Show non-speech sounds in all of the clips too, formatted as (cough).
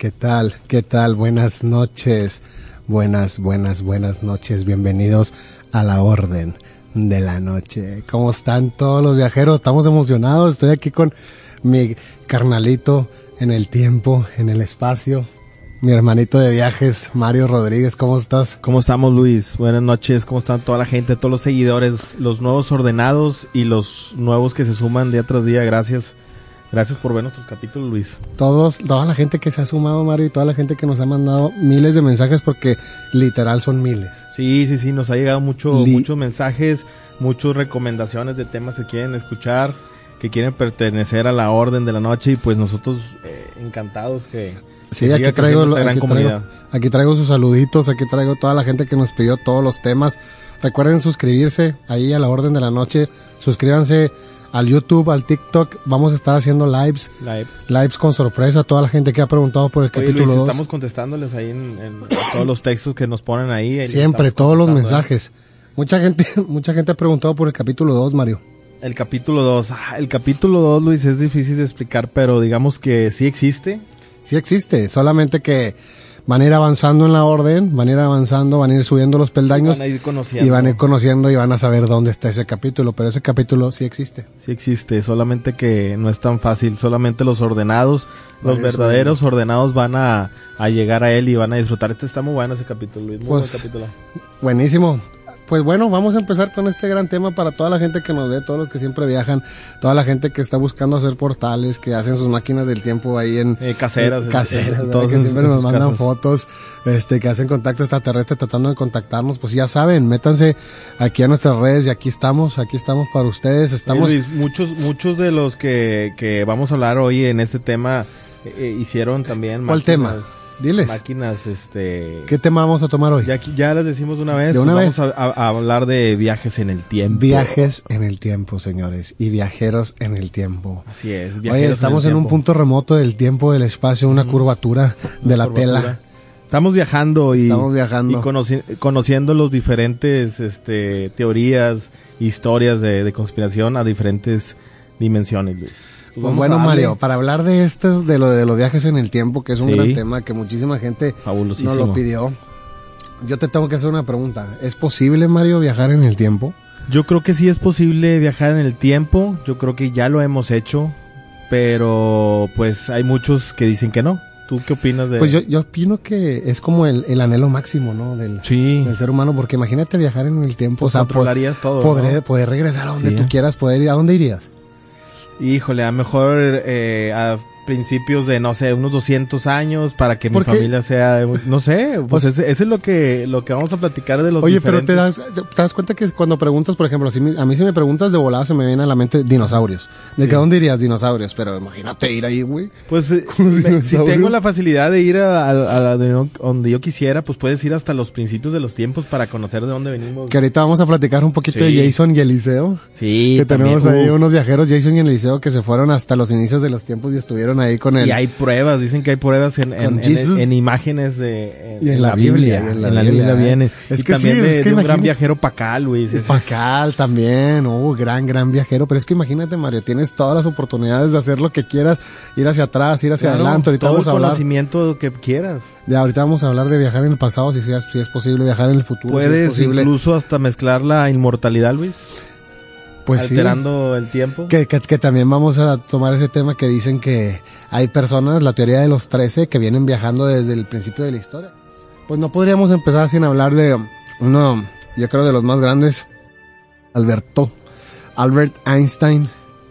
¿Qué tal? ¿Qué tal? Buenas noches. Buenas, buenas, buenas noches. Bienvenidos a la Orden de la Noche. ¿Cómo están todos los viajeros? Estamos emocionados. Estoy aquí con mi carnalito en el tiempo, en el espacio. Mi hermanito de viajes, Mario Rodríguez, ¿cómo estás? ¿Cómo estamos, Luis? Buenas noches, ¿cómo están toda la gente, todos los seguidores, los nuevos ordenados y los nuevos que se suman día tras día? Gracias. Gracias por ver nuestros capítulos, Luis. Todos, toda la gente que se ha sumado, Mario, y toda la gente que nos ha mandado miles de mensajes porque literal son miles. Sí, sí, sí, nos ha llegado mucho, muchos mensajes, muchas recomendaciones de temas que quieren escuchar, que quieren pertenecer a la orden de la noche y pues nosotros eh, encantados que Sí, aquí traigo, aquí traigo, aquí traigo sus saluditos, aquí traigo toda la gente que nos pidió todos los temas. Recuerden suscribirse ahí a la orden de la noche. Suscríbanse al YouTube, al TikTok. Vamos a estar haciendo lives. Lives. Lives con sorpresa. Toda la gente que ha preguntado por el capítulo Luis, Estamos contestándoles ahí en, todos los textos que nos ponen ahí. Siempre, todos los mensajes. Mucha gente, (laughs) mucha gente ha preguntado por el capítulo 2, Mario. El capítulo 2. Ah, el capítulo 2, Luis, es difícil de explicar, pero digamos que sí existe sí existe, solamente que van a ir avanzando en la orden, van a ir avanzando, van a ir subiendo los peldaños y van a ir conociendo, y van a ir conociendo y van a saber dónde está ese capítulo, pero ese capítulo sí existe. Sí existe, solamente que no es tan fácil, solamente los ordenados, los verdaderos ordenados van a, llegar a él y van a disfrutar. Este está muy bueno ese capítulo, Muy pues, buen capítulo. Buenísimo pues bueno, vamos a empezar con este gran tema para toda la gente que nos ve, todos los que siempre viajan, toda la gente que está buscando hacer portales, que hacen sus máquinas del tiempo ahí en eh, caseras, caseras, que siempre nos mandan fotos, este, que hacen contacto extraterrestre tratando de contactarnos, pues ya saben, métanse aquí a nuestras redes y aquí estamos, aquí estamos para ustedes, estamos. muchos, muchos de los que, que vamos a hablar hoy en este tema eh, eh, hicieron también. ¿Cuál tema? Diles. Máquinas, este... ¿Qué tema vamos a tomar hoy? Ya, ya les decimos de una vez. De una pues vez. Vamos a, hablar de viajes en el tiempo. Viajes en el tiempo, señores. Y viajeros en el tiempo. Así es. Oye, estamos en, un punto remoto del tiempo, del espacio, una curvatura de la tela. Estamos viajando y, Estamos viajando. y conociendo los diferentes este, teorías, historias de, de conspiración a diferentes dimensiones, Luis. Pues, pues bueno, Mario, para hablar de esto, de lo de los viajes en el tiempo, que es un gran tema que muchísima gente nos lo pidió, yo te tengo que hacer una pregunta. ¿Es posible, Mario, viajar en el tiempo? Yo creo que sí es posible viajar en el tiempo. Yo creo que ya lo hemos hecho. Pero pues hay muchos que dicen que no. ¿Tú qué opinas de Pues yo, yo opino que es como el, el anhelo máximo, ¿no? Del, del, ser humano, porque imagínate viajar en el tiempo. Pues o sea, controlarías todo. Poder, poder regresar a donde tú quieras, poder ir. ¿A dónde irías? Híjole, a mejor eh, principios de, no sé, unos 200 años para que mi familia sea, no sé, pues, (laughs) eso es lo que, lo que vamos a platicar de los Oye, pero te das, te das cuenta que cuando preguntas, por ejemplo, si a mí si me preguntas de volada se me viene a la mente dinosaurios. ¿De qué dónde irías dinosaurios? Pero imagínate ir ahí, güey. Pues eh, (laughs) si tengo la facilidad de ir a, donde yo quisiera, pues puedes ir hasta los principios de los tiempos para conocer de dónde venimos. Que ahorita vamos a platicar un poquito de Jason y Eliseo. Sí, Que tenemos ahí unos viajeros, Jason y Eliseo, que se fueron hasta los inicios de los tiempos y estuvieron ahí con él. Y hay pruebas, dicen que hay pruebas en, en, imágenes de y en, la, Biblia, en la, Biblia, viene. Es que también sí, es que un gran viajero Pacal, Luis. Pacal también, oh, gran, gran viajero. Pero es que imagínate, Mario, tienes todas las oportunidades de hacer lo que quieras, ir hacia atrás, ir hacia adelante. Ahorita vamos a hablar. conocimiento que quieras. Ya, ahorita vamos a hablar de viajar en el pasado, si, sea, si es posible viajar en el futuro. Puedes incluso hasta mezclar la inmortalidad, Luis. Pues alterando el tiempo. Que, que, también vamos a tomar ese tema que dicen que hay personas, la teoría de los 13, que vienen viajando desde el principio de la historia. Pues no podríamos empezar sin hablar de uno, yo creo de los más grandes, Alberto, Albert Einstein.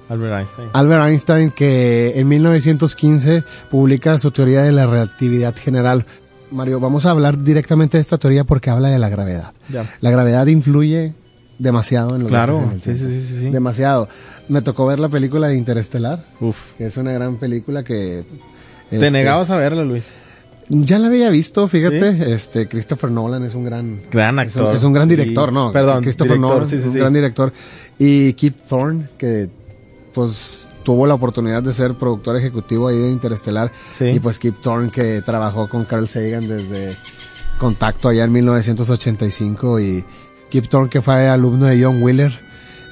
Albert Einstein. Albert Einstein que en 1915 publica su teoría de la relatividad general. Mario, vamos a hablar directamente de esta teoría porque habla de la gravedad. La gravedad influye demasiado en los Claro, sí, sí, sí, Demasiado. Me tocó ver la película de Interestelar. Uf. Que es una gran película que... Te este, negabas a verla, Luis. Ya la había visto, fíjate, este Christopher Nolan es un gran gran actor. Es un, gran director, ¿no? Perdón, Christopher Nolan es un gran director y Kip Thorne que pues tuvo la oportunidad de ser productor ejecutivo ahí de Interestelar y pues Kip Thorne que trabajó con Carl Sagan desde Contacto allá en 1985 y Kip Thorne, que fue alumno de John Wheeler,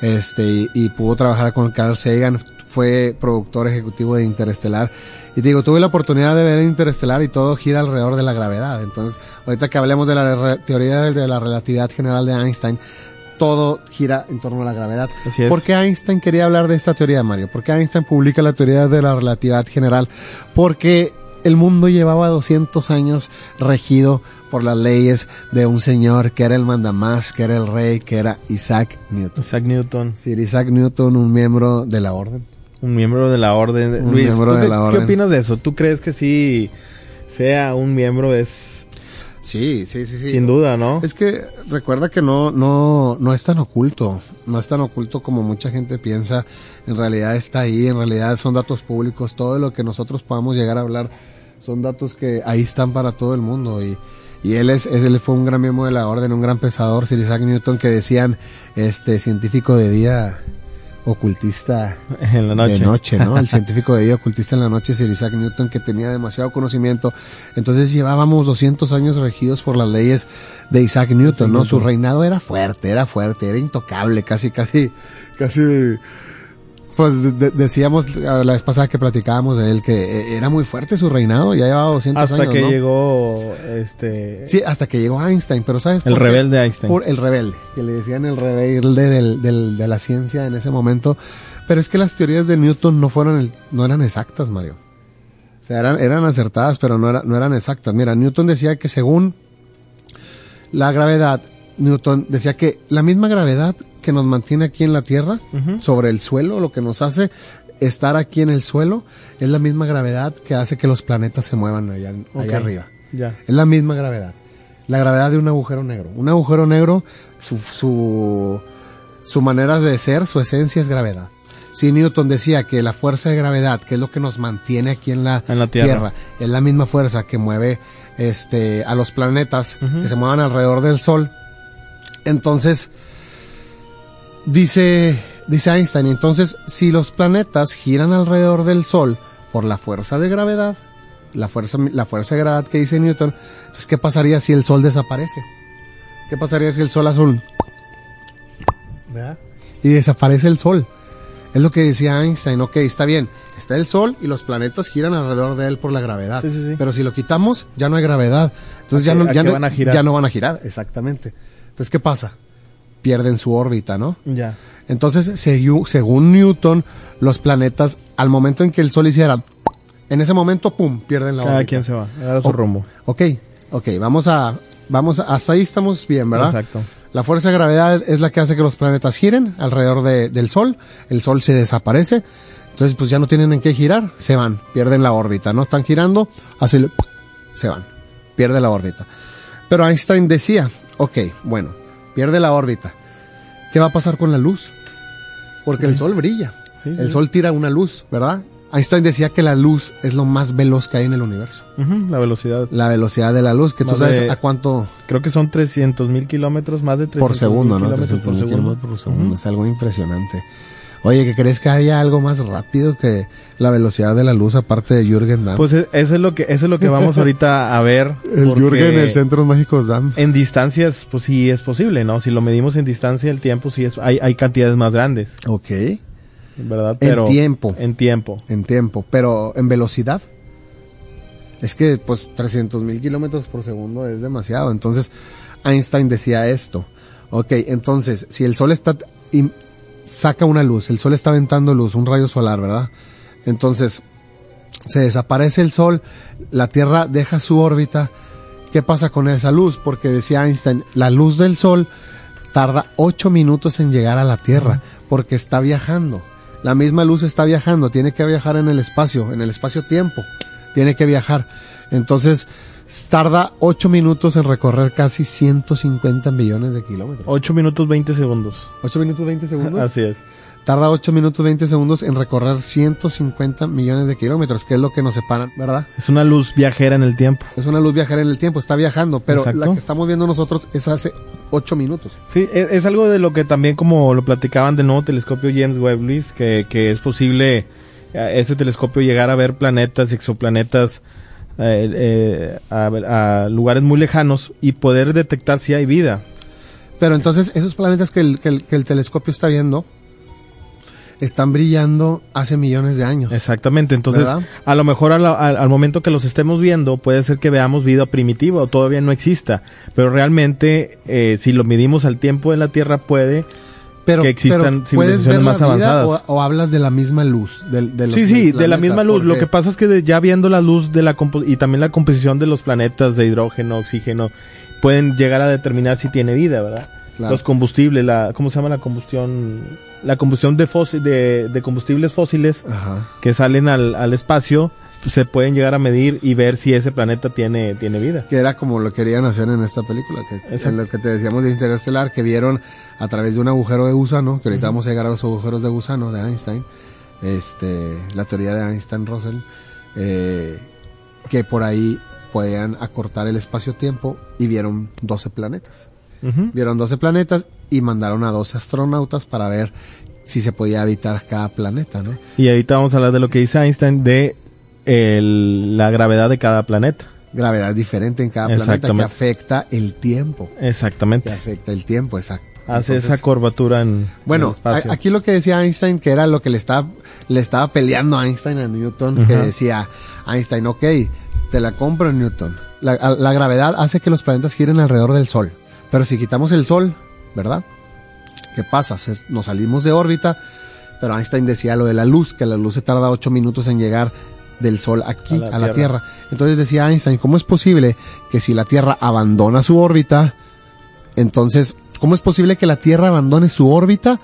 este, y, pudo trabajar con Carl Sagan, fue productor ejecutivo de Interestelar. Y te digo, tuve la oportunidad de ver Interestelar y todo gira alrededor de la gravedad. Entonces, ahorita que hablemos de la teoría de la relatividad general de Einstein, todo gira en torno a la gravedad. Así es. ¿Por qué Einstein quería hablar de esta teoría, Mario? ¿Por qué Einstein publica la teoría de la relatividad general? Porque el mundo llevaba 200 años regido por las leyes de un señor que era el mandamás, que era el rey, que era Isaac Newton. Isaac Newton. Sí, Isaac Newton, un miembro de la orden. Un miembro de la orden. Un Luis, miembro ¿tú de qué, la qué orden. opinas de eso? ¿Tú crees que sí sea un miembro? Es Sí, sí, sí, sí. sin duda, ¿no? Es que recuerda que no, no, no es tan oculto, no es tan oculto como mucha gente piensa. En realidad está ahí, en realidad son datos públicos. Todo lo que nosotros podamos llegar a hablar son datos que ahí están para todo el mundo y, y él es, es- él fue un gran miembro de la orden, un gran pensador, Sir Isaac Newton, que decían, este, científico de día, ocultista en la noche. de noche, ¿no? El científico de día ocultista en la noche, Sir Isaac Newton, que tenía demasiado conocimiento. Entonces llevábamos 200 años regidos por las leyes de Isaac Newton, ¿no? Su reinado era fuerte, era fuerte, era intocable, casi, casi, casi, pues de- de- decíamos la vez pasada que platicábamos de él que eh, era muy fuerte su reinado, ya llevaba 200 Hasta años, que ¿no? llegó este Sí, hasta que llegó Einstein, pero ¿sabes? el por qué? rebelde Einstein. Por el rebelde, que le decían el rebelde del, del- de la ciencia en ese momento. Pero es que las teorías de Newton no fueron el- no eran exactas, Mario. O sea, eran, eran acertadas, pero no, era- no eran exactas. Mira, Newton decía que según la gravedad, Newton decía que la misma gravedad que nos mantiene aquí en la Tierra, sobre el suelo, lo que nos hace estar aquí en el suelo, es la misma gravedad que hace que los planetas se muevan allá, arriba. Es la misma gravedad. La gravedad de un agujero negro. Un agujero negro, su, su, su manera de ser, su esencia es gravedad. Si Newton decía que la fuerza de gravedad, que es lo que nos mantiene aquí en la, En la Tierra. es la misma fuerza que mueve este, a los planetas que se muevan alrededor del Sol. Entonces, dice, dice Einstein, entonces, si los planetas giran alrededor del Sol por la fuerza de gravedad, la fuerza, la fuerza de gravedad que dice Newton, entonces, ¿qué pasaría si el Sol desaparece? ¿Qué pasaría si el Sol azul? ¿Verdad? Y desaparece el Sol. Es lo que decía Einstein, ok, está bien, está el Sol y los planetas giran alrededor de él por la gravedad. Sí, sí, sí. Pero si lo quitamos, ya no hay gravedad. Entonces ¿A ya no, a ya, qué no, van a girar? ya no van a girar, exactamente. Entonces, ¿qué pasa? Pierden su órbita, ¿no? Ya. Entonces, según Newton, los planetas, al momento en que el Sol hiciera, en ese momento, ¡pum!, pierden la Cada órbita. quien se va. A su Oh. rumbo. Ok, ok, vamos a, vamos a, hasta ahí estamos bien, ¿verdad? Exacto. La fuerza de gravedad es la que hace que los planetas giren alrededor de- del Sol. El Sol se desaparece. Entonces, pues ya no tienen en qué girar. Se van. Pierden la órbita. No están girando. Así se van. Pierde la órbita. Pero Einstein decía, ok, bueno, pierde la órbita. ¿Qué va a pasar con la luz? Porque el Sol brilla. Sí, sí, el. Sol tira una luz, ¿verdad? Einstein decía que la luz es lo más veloz que hay en el universo. La velocidad. La velocidad de la luz, que tú Más sabes de- a cuánto Creo que son 300 mil kilómetros, más de 300 por segundo, ¿no? kilómetros 300 por mil kilómetros por segundo. Es algo impresionante. Oye, ¿que crees que haya algo más rápido que la velocidad de la luz aparte de Jürgen Damm? Pues e- eso es lo que eso es lo que vamos (laughs) ahorita a ver. el Jürgen, el Centros Mágicos Damm. En distancias, pues sí es posible, ¿no? Si lo medimos en distancia, el tiempo sí es, hay, hay cantidades más grandes, Ok. ¿verdad? En tiempo. En tiempo. En tiempo. Pero en velocidad. Es que, pues, 300 mil kilómetros por segundo es demasiado. Entonces, Einstein decía esto. Ok, entonces, si el sol está. Saca una luz, el sol está aventando luz, un rayo solar, ¿verdad? Entonces, se desaparece el sol, la Tierra deja su órbita. ¿Qué pasa con esa luz? Porque decía Einstein, la luz del sol tarda 8 minutos en llegar a la Tierra, porque está viajando. La misma luz está viajando, tiene que viajar en el espacio, en el espacio-tiempo, tiene que viajar. Entonces, tarda 8 minutos en recorrer casi 150 millones de kilómetros. 8 minutos 20 segundos. 8 minutos 20 (laughs) segundos. Así es. Tarda 8 minutos 20 segundos en recorrer 150 millones de kilómetros, que es lo que nos separan, ¿verdad? Es una luz viajera en el tiempo. Es una luz viajera en el tiempo, está viajando, pero Exacto. la que estamos viendo nosotros es hace 8 minutos. Sí, es, es algo de lo que también como lo platicaban del nuevo telescopio James Webb, Luis, que, que es posible eh, este telescopio llegar a ver planetas y exoplanetas eh, eh, a, a lugares muy lejanos y poder detectar si hay vida. Pero entonces, esos planetas que el, que el, que el telescopio está viendo, están brillando hace millones de años. Exactamente, entonces ¿Verdad? a lo mejor a la- al, al momento que los estemos viendo puede ser que veamos vida primitiva o todavía no exista, pero realmente eh, si lo medimos al tiempo de la Tierra puede... Pero, que existan pero ¿puedes civilizaciones más avanzadas. O, o hablas de la misma luz. de los- Sí, sí, de la misma luz. Lo que pasa es que de- ya viendo la luz de la y también la composición de los planetas de hidrógeno, oxígeno, pueden llegar a determinar si tiene vida, ¿verdad? Claro. Los combustibles, la, ¿cómo se llama la combustión? La combustión de, fósil, de, de combustibles fósiles Ajá. que salen al, al espacio se pueden llegar a medir y ver si ese planeta tiene, tiene vida. Que era como lo querían hacer en esta película, que en lo que te decíamos de Interestelar, que vieron a través de un agujero de gusano, que ahorita vamos a llegar a los agujeros de gusano de Einstein, este, la teoría de Einstein-Russell, eh, que por ahí podían acortar el espacio-tiempo y vieron 12 planetas. Vieron 12 planetas y mandaron a 12 astronautas para ver si se podía habitar cada planeta, ¿no? Y ahorita vamos a hablar de lo que dice Einstein de el- la gravedad de cada planeta. Gravedad diferente en cada planeta que afecta el tiempo. Que Exactamente. afecta el tiempo, exacto. Hace Entonces, esa curvatura en en Bueno, el espacio. a- aquí lo que decía Einstein, que era lo que le estaba, le estaba peleando a Einstein a Newton, que decía Einstein, ok, te la compro Newton. La, la gravedad hace que los planetas giren alrededor del Sol. Pero si quitamos el Sol, ¿verdad? ¿Qué pasa? Se- nos salimos de órbita, pero Einstein decía lo de la luz, que la luz se tarda ocho minutos en llegar del Sol aquí, A a la la, tierra. Entonces decía Einstein, ¿cómo es posible que si la Tierra abandona su órbita, entonces, ¿cómo es posible que la Tierra abandone su órbita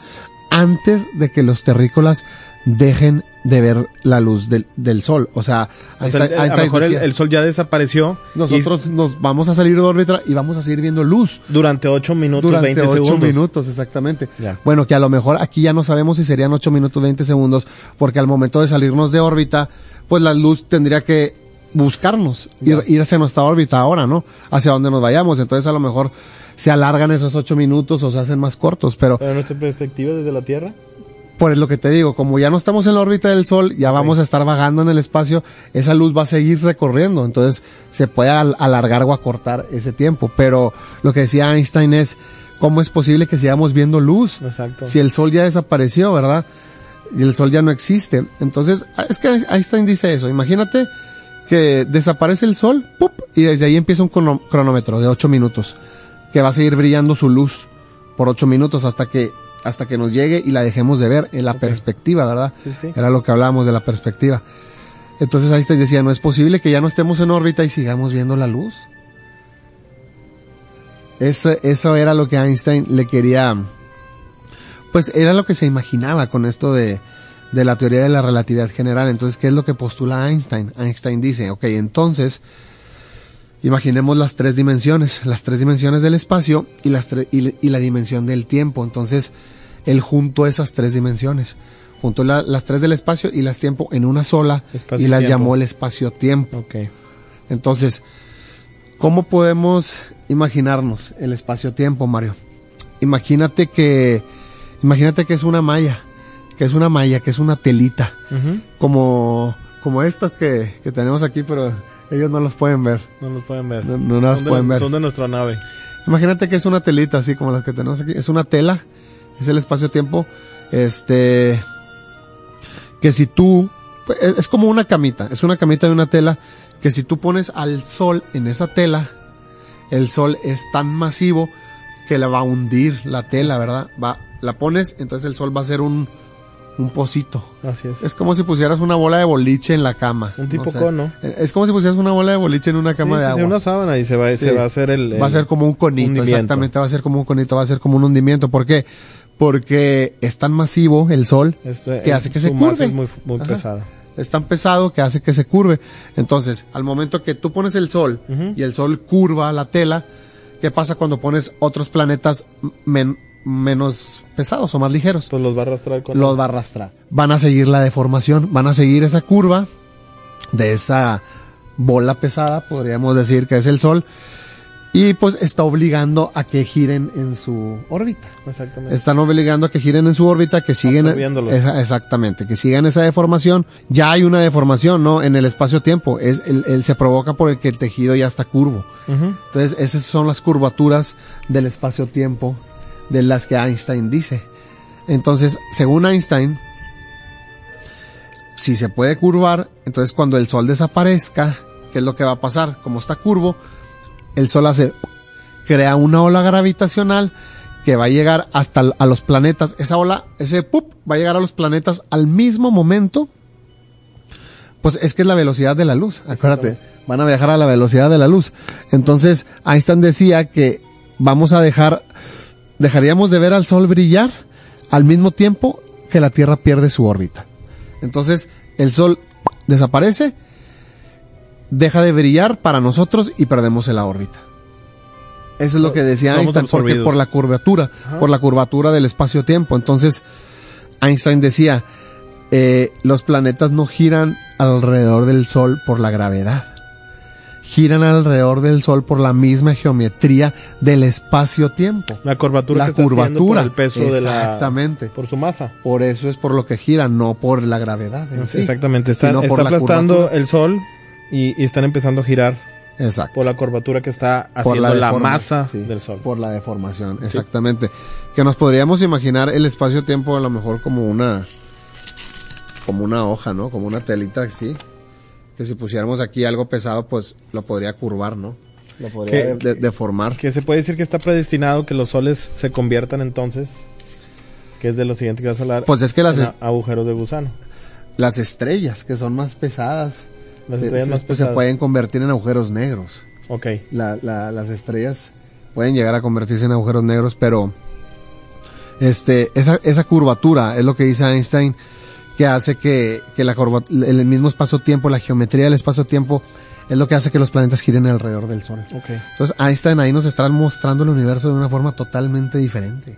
antes de que los terrícolas dejen de ver la luz del, del Sol? O sea, O sea, Einstein- el- a lo mejor el, sol ya desapareció. nosotros nos vamos a salir de órbita y vamos a seguir viendo luz durante 8 minutos, durante 20 ocho segundos. minutos, exactamente. Ya. Bueno, que a lo mejor aquí ya no sabemos si serían 8 minutos 20 segundos, porque al momento de salirnos de órbita, pues la luz tendría que buscarnos, ir, ir hacia nuestra órbita ahora, ¿no? Hacia donde nos vayamos. Entonces a lo mejor se alargan esos 8 minutos o se hacen más cortos, pero Pero nuestra perspectiva desde la Tierra. Por lo que te digo, como ya no estamos en la órbita del Sol, ya vamos a estar vagando en el espacio, esa luz va a seguir recorriendo, entonces se puede al- alargar o acortar ese tiempo. Pero lo que decía Einstein es, ¿cómo es posible que sigamos viendo luz? Exacto. Si el Sol ya desapareció, ¿verdad? Y el Sol ya no existe. Entonces, es que Einstein dice eso, imagínate que desaparece el Sol, ¡pup! y desde ahí empieza un cronómetro de 8 minutos, que va a seguir brillando su luz por 8 minutos hasta que hasta que nos llegue y la dejemos de ver en la perspectiva, ¿verdad? Sí, sí. Era lo que hablábamos de la perspectiva. Entonces Einstein decía, no es posible que ya no estemos en órbita y sigamos viendo la luz. Eso, eso era lo que Einstein le quería, pues era lo que se imaginaba con esto de, de la teoría de la relatividad general. Entonces, ¿qué es lo que postula Einstein? Einstein dice, ok, entonces, imaginemos las tres dimensiones, las tres dimensiones del espacio y, las y, y la dimensión del tiempo. Entonces, él juntó esas tres dimensiones, juntó la- las tres del espacio y las tiempo en una sola y las llamó el espacio-tiempo. Entonces, ¿cómo podemos imaginarnos el espacio-tiempo, Mario? Imagínate que, imagínate que es una malla, que es una malla, que es una telita, como, como estas que, que tenemos aquí, pero ellos no los pueden ver. No los pueden ver. No, no las son, de, pueden ver. son de nuestra nave. Imagínate que es una telita, así como las que tenemos aquí. Es una tela, es el espacio-tiempo. Este, que si tú, es, es como una camita, es una camita de una tela, que si tú pones al sol en esa tela, el sol es tan masivo que la va a hundir la tela, ¿verdad? Va, la pones, entonces el sol va a ser un, un pocito. Así es. Es como si pusieras una bola de boliche en la cama. Un tipo cono. Es como si pusieras una bola de boliche en una cama Sí, de agua. una sábana y se va, se Sí. va a hacer el, Va a ser como un conito, hundimiento. exactamente, va a ser como un conito, va a ser como un hundimiento. ¿Por qué? Porque es tan masivo el sol, este, que el- hace que se curve. es muy, pesada. es tan pesado que hace que se curve. Entonces, al momento que tú pones el sol y el sol curva la tela, ¿qué pasa cuando pones otros planetas men- menos pesados o más ligeros? Pues los va a arrastrar con los va a arrastrar. Van a seguir la deformación, van a seguir esa curva de esa bola pesada, podríamos decir que es el Sol, y pues está obligando a que giren en su órbita. Exactamente. Están obligando a que giren en su órbita, que siguen esa- exactamente, que sigan esa deformación. Ya hay una deformación, ¿no? En el espacio-tiempo, es el, el- se provoca por el que el tejido ya está curvo. Entonces, esas son las curvaturas del espacio-tiempo de las que Einstein dice. Entonces, según Einstein, si se puede curvar, entonces cuando el sol desaparezca, ¿qué es lo que va a pasar? Como está curvo, el sol hace, crea una ola gravitacional que va a llegar hasta a los planetas. Esa ola, ese pup, va a llegar a los planetas al mismo momento. Pues es que es la velocidad de la luz, acuérdate, van a viajar a la velocidad de la luz. Entonces, Einstein decía que vamos a dejar, dejaríamos de ver al sol brillar al mismo tiempo que la Tierra pierde su órbita. Entonces, el sol desaparece, deja de brillar para nosotros y perdemos la órbita. Eso es lo que decía Somos Einstein, porque por la curvatura, por la curvatura del espacio-tiempo. Entonces, Einstein decía, eh, los planetas no giran alrededor del Sol por la gravedad. Giran alrededor del Sol por la misma geometría del espacio-tiempo. La curvatura La que está haciendo curvatura, por el peso de la... exactamente. Por su masa. Por eso es por lo que giran, no por la gravedad. en sí. Exactamente. Está, por está la aplastando curvatura. el sol y, y están empezando a girar Exacto. por la curvatura que está Por haciendo la, masa sí, del sol. Por la deformación, exactamente. Que nos podríamos imaginar el espacio-tiempo a lo mejor como una como una hoja, ¿no? Como una telita así. Que si pusiéramos aquí algo pesado, pues lo podría curvar, ¿no? Lo podría de- deformar. Que se puede decir que está predestinado que los soles se conviertan entonces, que es de lo siguiente que vas a hablar, Pues es que las, agujeros de gusano. las estrellas, que son más pesadas, Las se, estrellas se- más pues, se pesadas. pueden convertir en agujeros negros. Ok. La- la- las estrellas pueden llegar a convertirse en agujeros negros, pero este, esa, esa curvatura es lo que dice Einstein, que hace que, que la curva, el mismo espacio-tiempo, la geometría del espacio-tiempo, es lo que hace que los planetas giren alrededor del Sol. Ok. Entonces Einstein ahí nos está mostrando el universo de una forma totalmente diferente.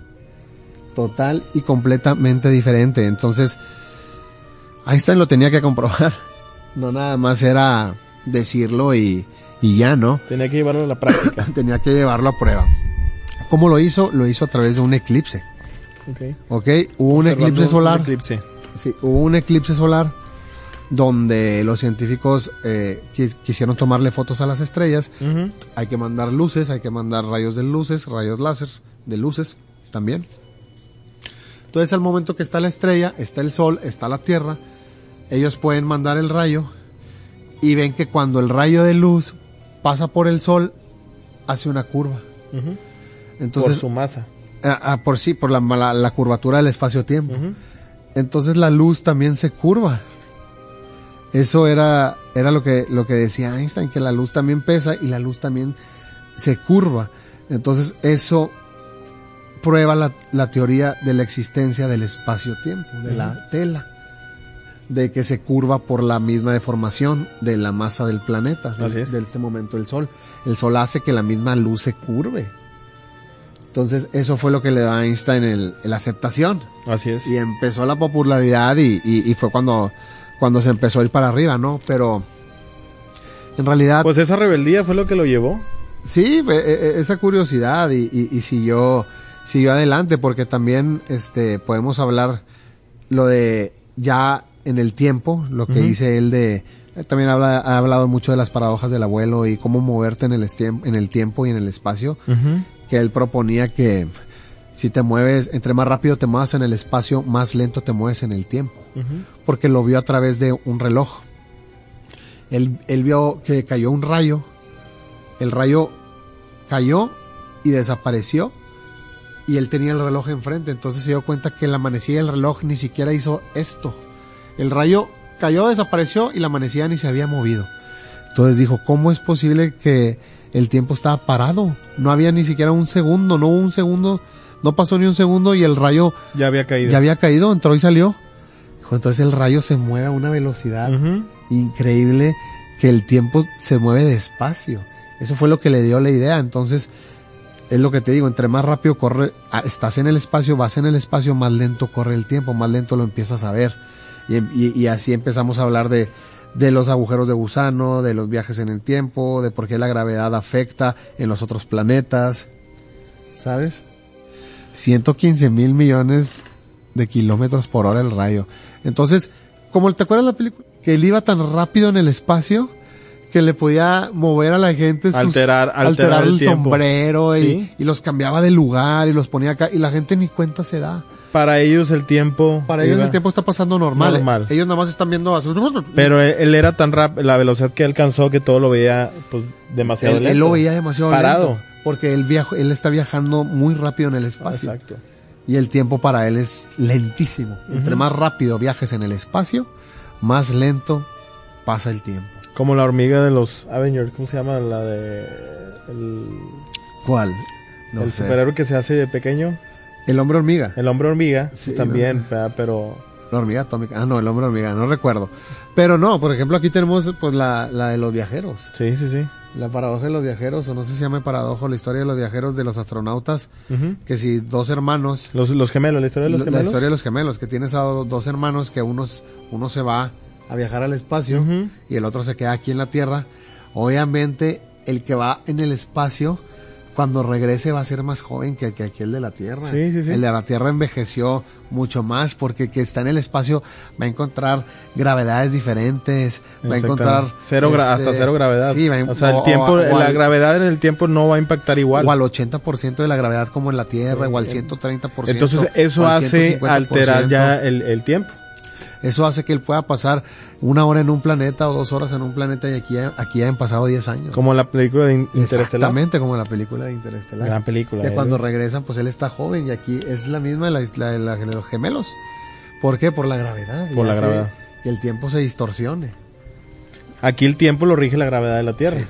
Total y completamente diferente. Entonces, Einstein lo tenía que comprobar. (laughs) No nada más era decirlo y, y ya, ¿no? Tenía que llevarlo a la práctica. (coughs) tenía que llevarlo a prueba. ¿Cómo lo hizo? Lo hizo a través de un eclipse. Ok. ¿Ok? Hubo un eclipse solar. Un eclipse. Sí, hubo un eclipse solar donde los científicos eh, quis- quisieron tomarle fotos a las estrellas. Hay que mandar luces, hay que mandar rayos de luces, rayos láser de luces también. Entonces al momento que está la estrella, está el sol, está la tierra, ellos pueden mandar el rayo y ven que cuando el rayo de luz pasa por el sol, hace una curva. Entonces, Por su masa. ah, ah, por sí, por la, la- la curvatura del espacio-tiempo. Entonces la luz también se curva. Eso era, era lo que, lo que decía Einstein, que la luz también pesa y la luz también se curva. Entonces eso prueba la, la teoría de la existencia del espacio-tiempo, de la tela, de que se curva por la misma deformación de la masa del planeta, de, es. de este momento el Sol. El Sol hace que la misma luz se curve. Entonces eso fue lo que le da a Einstein el- la aceptación Así es. y empezó la popularidad y, y- y fue cuando, cuando se empezó a ir para arriba, ¿no? Pero en realidad, Pues esa rebeldía fue lo que lo llevó. sí, e- e- esa curiosidad y, y- y siguió, siguió adelante porque también este, podemos hablar lo de ya en el tiempo, lo que Ujú. dice él de... También habla, ha hablado mucho de las paradojas del abuelo y cómo moverte en el, en el tiempo y en el espacio. que él proponía que si te mueves, entre más rápido te muevas en el espacio, más lento te mueves en el tiempo. Porque lo vio a través de un reloj. Él, él vio que cayó un rayo. El rayo cayó y desapareció. Y él tenía el reloj enfrente. Entonces se dio cuenta que la manecilla del reloj ni siquiera hizo esto. El rayo cayó, desapareció y la manecilla ni se había movido. Entonces dijo, ¿cómo es posible que el tiempo estaba parado? No había ni siquiera un segundo, no hubo un segundo, no pasó ni un segundo y el rayo Ya había caído. ya había caído, entró y salió. Dijo, entonces el rayo se mueve a una velocidad increíble que el tiempo se mueve despacio. Eso fue lo que le dio la idea. Entonces, es lo que te digo, entre más rápido corre, estás en el espacio, vas en el espacio, más lento corre el tiempo, más lento lo empiezas a ver. Y, así empezamos a hablar de, de los agujeros de gusano, de los viajes en el tiempo, de por qué la gravedad afecta en los otros planetas. ¿Sabes? 115 mil millones de kilómetros por hora el rayo. Entonces, como te acuerdas la película, que él iba tan rápido en el espacio que le podía mover a la gente sus- Alterar- alterar el sombrero y, Sí. y los cambiaba de lugar y los ponía acá y la gente ni cuenta se da. Para ellos el tiempo. Para ellos el tiempo está pasando normal. Normal. Ellos nada más están viendo a su... Pero él, él era tan rápido, la velocidad que alcanzó que todo lo veía pues demasiado él, lento. él lo veía demasiado Parado. lento. Porque él, viaja, él está viajando muy rápido en el espacio. Exacto. Y el tiempo para él es lentísimo. Entre más rápido viajes en el espacio, más lento pasa el tiempo. Como la hormiga de los Avengers, ¿cómo se llama? La de el, ¿Cuál? No el sé. superhéroe que se hace de pequeño, El hombre hormiga. el hombre hormiga, Sí, también, ¿verdad? pero La hormiga atómica. Ah, no, el hombre hormiga, no recuerdo. Pero no, por ejemplo, aquí tenemos pues la, la de los viajeros. sí, sí, sí. La paradoja de los viajeros, o no sé si se llama paradoja, la historia de los viajeros de los astronautas, que si dos hermanos, Los, los gemelos, la historia de los la gemelos. historia de los gemelos, que tienes a do- dos hermanos que unos, uno se va a viajar al espacio y el otro se queda aquí en la Tierra. Obviamente, el que va en el espacio, cuando regrese va a ser más joven que, que aquel de la Tierra. Sí, sí, sí. El de la Tierra envejeció mucho más porque el que está en el espacio va a encontrar gravedades diferentes, va a encontrar... Cero gra- este, hasta cero gravedad. Sí, va a- o sea, el o- tiempo, o la al- gravedad en el tiempo no va a impactar igual. o al 80% de la gravedad como en la Tierra, o al 130%. Entonces eso al hace 150%. alterar ya el, el tiempo. Eso hace que él pueda pasar una hora en un planeta o dos horas en un planeta y aquí, aquí pasado 10 años. Como la película de In- Interestelar. Exactamente, como la película de Interestelar. Gran película. Que eh. cuando regresan, pues él está joven y aquí es la misma de la, de la- de los gemelos. ¿Por qué? Por la gravedad. Por la hace gravedad. Que el tiempo se distorsione. Aquí el tiempo lo rige la gravedad de la Tierra. Sí.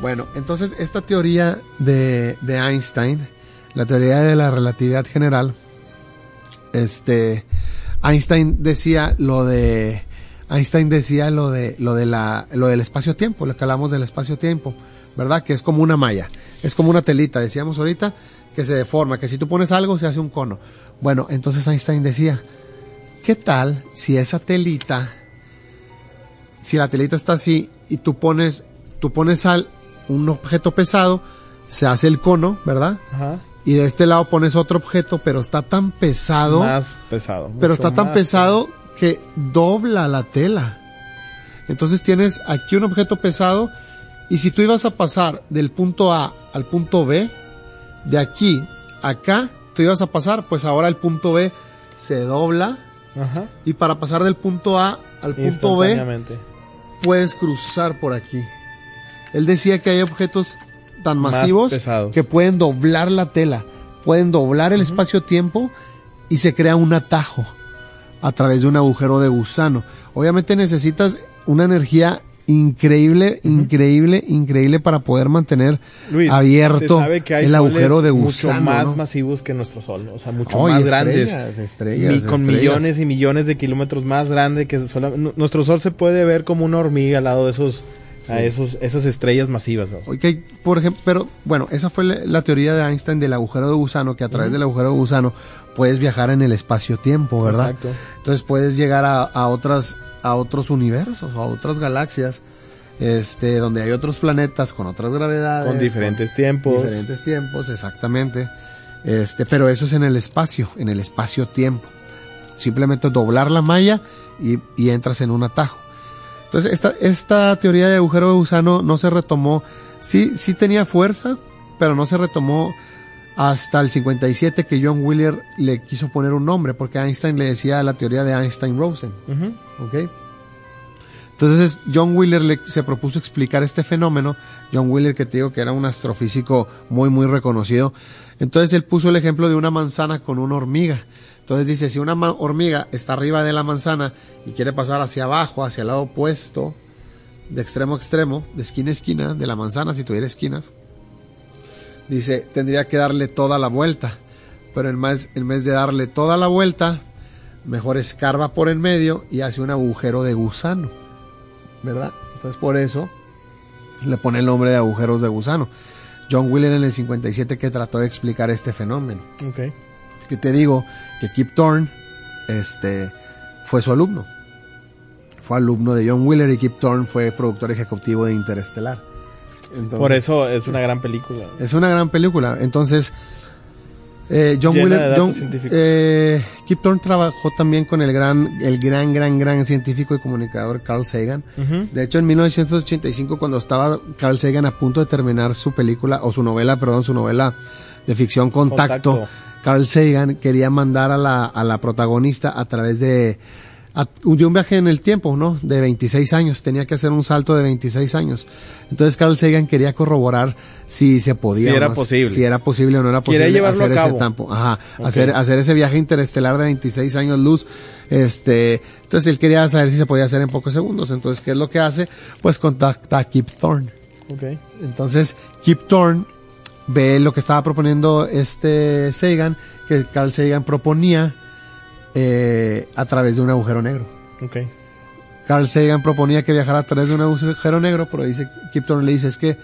Bueno, entonces esta teoría de, de Einstein, la teoría de la relatividad general, este, Einstein decía lo de, Einstein decía lo de, lo de la, lo del espacio-tiempo, lo que hablamos del espacio-tiempo, ¿verdad? Que es como una malla, es como una telita, decíamos ahorita, que se deforma, que si tú pones algo se hace un cono. Bueno, entonces Einstein decía, ¿qué tal si esa telita si la telita está así y tú pones, tú pones al, un objeto pesado, se hace el cono, ¿verdad? Ajá. Y de este lado pones otro objeto, pero está tan pesado, Más pesado. pero está tan pesado que dobla la tela. Entonces tienes aquí un objeto pesado y si tú ibas a pasar del punto A al punto B, de aquí a acá, tú ibas a pasar, pues ahora el punto B se dobla Ajá. y para pasar del punto A al punto B puedes cruzar por aquí. Él decía que hay objetos tan Más masivos que pueden doblar la tela, pueden doblar el espacio-tiempo y se crea un atajo a través de un agujero de gusano. Obviamente necesitas una energía increíble, increíble, increíble para poder mantener Luis, abierto el agujero de mucho gusano. más ¿no? masivos que nuestro sol, o sea, mucho Oh, y más grandes. estrellas, Mi- con estrellas. millones y millones de kilómetros más grande que nu- nuestro sol se puede ver como una hormiga al lado de esos a esos esas estrellas masivas. ¿no? Ok, por ejemplo, pero bueno, esa fue la, la teoría de Einstein del agujero de gusano, que a través del agujero de gusano puedes viajar en el espacio-tiempo, ¿verdad? Exacto. Entonces puedes llegar a, a otras, a otros universos, a otras galaxias, este, donde hay otros planetas con otras gravedades, Con diferentes tiempos. diferentes tiempos, exactamente. Este, pero eso es en el espacio, en el espacio-tiempo. Simplemente doblar la malla y, y entras en un atajo. Entonces, esta, esta teoría de agujero de gusano no se retomó. Sí, sí tenía fuerza, pero no se retomó hasta el 57 que John Wheeler le quiso poner un nombre, porque Einstein le decía la teoría de Einstein-Rosen. ¿ok? Entonces John Wheeler le- se propuso explicar este fenómeno. John Wheeler, que te digo que era un astrofísico muy, muy reconocido. Entonces él puso el ejemplo de una manzana con una hormiga. Entonces dice, si una hormiga está arriba de la manzana y quiere pasar hacia abajo, hacia el lado opuesto, de extremo a extremo, de esquina a esquina, de la manzana, si tuviera esquinas, dice, tendría que darle toda la vuelta. Pero en vez, en vez de darle toda la vuelta, mejor escarba por en medio y hace un agujero de gusano. ¿Verdad? Entonces por eso le pone el nombre de agujeros de gusano. John Wheeler en el 57 que trató de explicar este fenómeno. Ok. Que te digo que Kip Thorne este, fue su alumno. Fue alumno de John Wheeler y Kip Thorne fue productor ejecutivo de Interestelar. Entonces, Por eso es una gran película. es una gran película. Entonces, Eh, John científicos. eh, Kip Thorne trabajó también con el gran, el gran, gran, gran científico y comunicador Carl Sagan. De hecho, en 1985, cuando estaba Carl Sagan a punto de terminar su película, o su novela, perdón, su novela de ficción Contacto, Contacto. Carl Sagan quería mandar a la, a la protagonista a través de, de un viaje en el tiempo, ¿no? De 26 años, tenía que hacer un salto de 26 años. Entonces Carl Sagan quería corroborar si se podía. Si era no, posible. Si era posible o no era posible llevarlo hacer a ese tampo. Ajá, Ok. hacer, hacer ese viaje interestelar de 26 años luz. Este, entonces él quería saber si se podía hacer en pocos segundos. Entonces, ¿qué es lo que hace? Pues contacta a Kip Thorne. Ok. Entonces, Kip Thorne ve lo que estaba proponiendo este Sagan, que Carl Sagan proponía eh, a través de un agujero negro. Ok. Carl Sagan proponía que viajara a través de un agujero negro, pero dice, Kip Thorne le dice, es que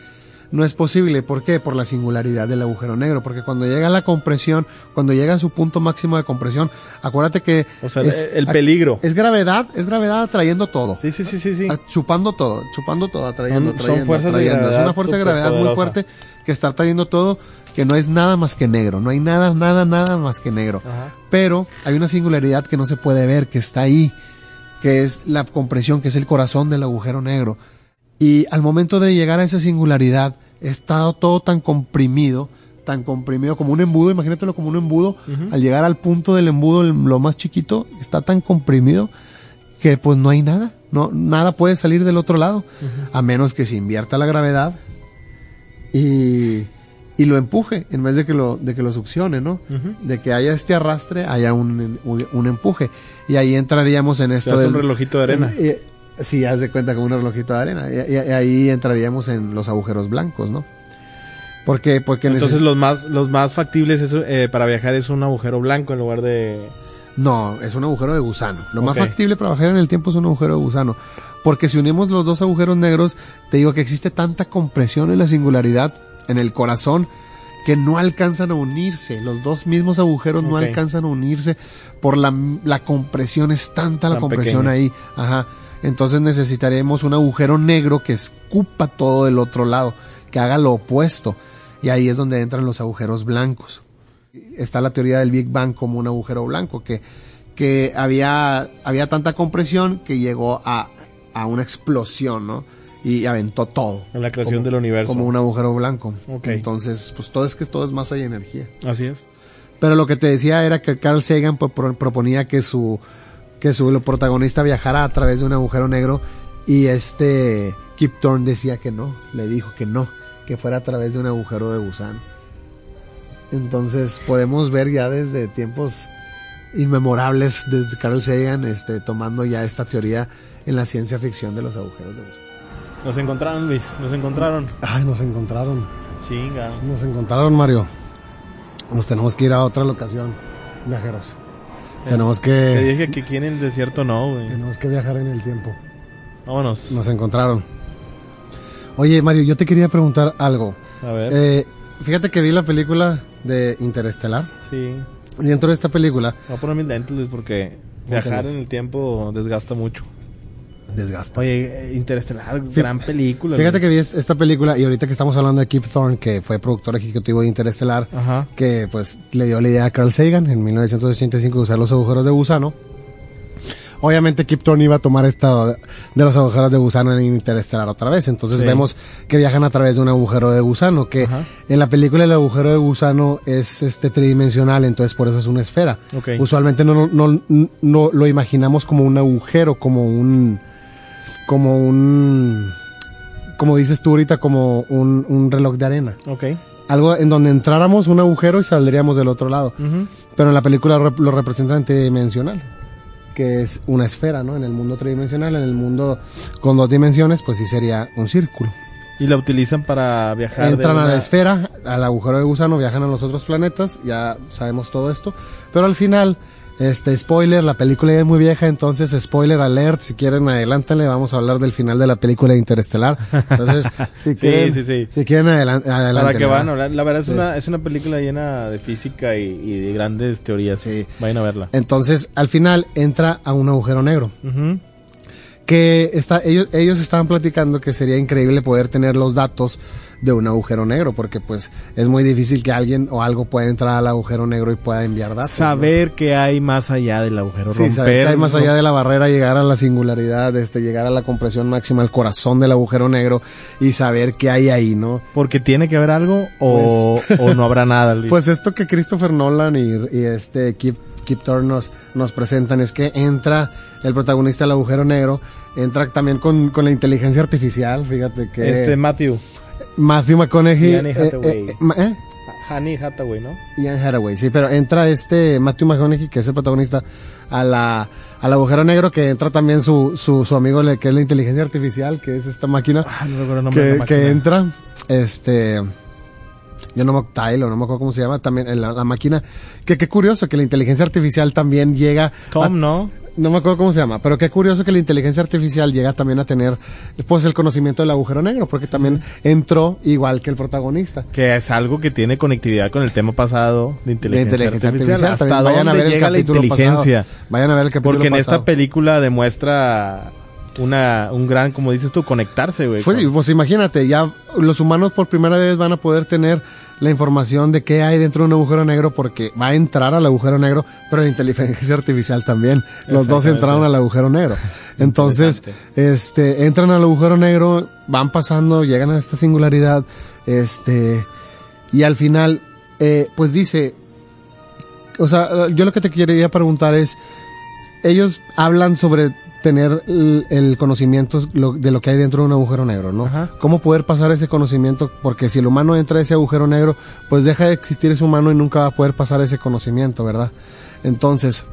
no es posible. ¿Por qué? Por la singularidad del agujero negro. Porque cuando llega la compresión, cuando llega a su punto máximo de compresión, acuérdate que O sea, es, el peligro. es gravedad, es gravedad atrayendo todo. Sí, sí, sí, sí, sí. Chupando todo, chupando todo, atrayendo, Son- son atrayendo, fuerzas de atrayendo. Es gravedad una fuerza de gravedad muy fuerte que está atrayendo todo, que no es nada más que negro, no hay nada, nada, nada más que negro. Ajá. Pero hay una singularidad que no se puede ver, que está ahí, que es la compresión, que es el corazón del agujero negro. Y al momento de llegar a esa singularidad, está todo tan comprimido, tan comprimido como un embudo, imagínatelo como un embudo, al llegar al punto del embudo, lo más chiquito, está tan comprimido que pues no hay nada, no, nada puede salir del otro lado, a menos que se invierta la gravedad y, y lo empuje, en vez de que lo, de que lo succione, ¿no? De que haya este arrastre, haya un, un, un empuje. Y ahí entraríamos en esto del... un relojito de arena. y- Sí, haz de cuenta como un relojito de arena. Y, y- y ahí entraríamos en los agujeros blancos, ¿no? Porque, porque Entonces los más los más factibles es, eh, para viajar es un agujero blanco en lugar de No, es un agujero de gusano. Lo más factible para viajar en el tiempo es un agujero de gusano. Porque si unimos los dos agujeros negros, te digo que existe tanta compresión en la singularidad, en el corazón, que no alcanzan a unirse. Los dos mismos agujeros no alcanzan a unirse por la, la compresión. Es tanta la Tan compresión ahí. Ajá. Entonces necesitaremos un agujero negro que escupa todo del otro lado, que haga lo opuesto. Y ahí es donde entran los agujeros blancos está la teoría del Big Bang como un agujero blanco, que, que había, había tanta compresión que llegó a, a una explosión, ¿no? Y aventó todo. en la creación Como- del universo. Como un agujero blanco. Ok. Entonces, pues todo es que todo es masa y energía. Así es. Pero lo que te decía era que Carl Sagan pues, pro- proponía que su, que su protagonista viajara a través de un agujero negro y este Kip Thorne decía que no, le dijo que no, que fuera a través de un agujero de gusano. Entonces podemos ver ya desde tiempos inmemorables desde Carl Sagan este, tomando ya esta teoría en la ciencia ficción de los agujeros de gusano. Nos encontraron, Luis. Nos encontraron. Ay, nos encontraron. Chinga. Nos encontraron, Mario. Nos tenemos que ir a otra locación, viajeros. Tenemos Te que, dije que aquí en el desierto no, güey. tenemos que viajar en el tiempo. Vámonos. Nos encontraron. Oye, Mario, yo te quería preguntar algo. A ver. Eh, fíjate que vi la película de Interestelar. sí. Y dentro de esta película, Voy a poner mis lentes, Luis, porque viajar en el tiempo desgasta mucho. Desgasta. Oye, eh, Interestelar, gran película. Fíjate que vi es- esta película y ahorita que estamos hablando de Kip Thorne, que fue productor ejecutivo de Interestelar, Ajá. que pues le dio la idea a Carl Sagan en 1985 de usar los agujeros de gusano. Obviamente Kip Thorne iba a tomar esta de los agujeros de gusano en Interestelar otra vez. Entonces Sí. vemos que viajan a través de un agujero de gusano, que Ajá. en la película el agujero de gusano es este tridimensional, entonces por eso es una esfera. Usualmente no, no, no, no lo imaginamos como un agujero, como un, como un, como dices tú ahorita, como un, un reloj de arena. Ok. Algo en donde entráramos un agujero y saldríamos del otro lado. Pero en la película lo representan tridimensional, que es una esfera, ¿no? En el mundo tridimensional, en el mundo con dos dimensiones, pues sí sería un círculo. Y la utilizan para viajar. de Entran a la esfera, al agujero de gusano, viajan a los otros planetas, ya sabemos todo esto. Pero al final, este spoiler, la película ya es muy vieja, entonces spoiler alert, si quieren adelántenle, vamos a hablar del final de la película de Interestelar. Entonces, (laughs) si quieren, sí, sí. si quieren adelan- adelante. Para que van a hablar. La verdad es, una, es una película llena de física y, y de grandes teorías. Sí. Vayan a verla. Entonces, al final entra a un agujero negro. Ujú. Que está, ellos, ellos estaban platicando que sería increíble poder tener los datos de un agujero negro, porque pues es muy difícil que alguien o algo pueda entrar al agujero negro y pueda enviar datos. Saber ¿no? que hay más allá del agujero, sí, romper. Saber que hay más allá de la barrera, llegar a la singularidad, este, llegar a la compresión máxima, al corazón del agujero negro y saber qué hay ahí, ¿no? Porque tiene que haber algo o, pues, o no habrá nada. (laughs) Luis. Pues esto que Christopher Nolan y, y este Kip, Kip Thorne nos, nos presentan es que entra el protagonista del agujero negro, entra también con, con la inteligencia artificial, fíjate que... Este Matthew. Matthew McConaughey. Annie Hathaway. Eh, eh, ¿eh? Annie Hathaway, ¿no? Ian Hathaway, sí, pero entra este Matthew McConaughey, que es el protagonista, a la, al agujero negro, que entra también su, su, su amigo, que es la inteligencia artificial, que es esta máquina, ah, no que, máquina. que entra, este, yo no me no me acuerdo cómo se llama, también la, la máquina, que qué curioso que la inteligencia artificial también llega... Tom, a, ¿no? no me acuerdo cómo se llama, pero qué curioso que la inteligencia artificial llega también a tener pues el conocimiento del agujero negro, porque también entró igual que el protagonista. Que es algo que tiene conectividad con el tema pasado de inteligencia, de inteligencia artificial. artificial. Hasta Vayan a ver llega la inteligencia. Pasado. Vayan a ver el capítulo Porque en pasado. esta película demuestra una un gran, como dices tú, conectarse, güey. Pues, pues imagínate, ya los humanos por primera vez van a poder tener la información de qué hay dentro de un agujero negro porque va a entrar al agujero negro, pero la inteligencia artificial también. Los dos entraron al agujero negro. (laughs) Entonces, este, entran al agujero negro, van pasando, llegan a esta singularidad, este, y al final, eh, pues dice, o sea, yo lo que te quería preguntar es, ellos hablan sobre tener el, el conocimiento de lo que hay dentro de un agujero negro, ¿no? Ajá. ¿Cómo poder pasar ese conocimiento? Porque si el humano entra a ese agujero negro, pues deja de existir ese humano y nunca va a poder pasar ese conocimiento, ¿verdad? Entonces,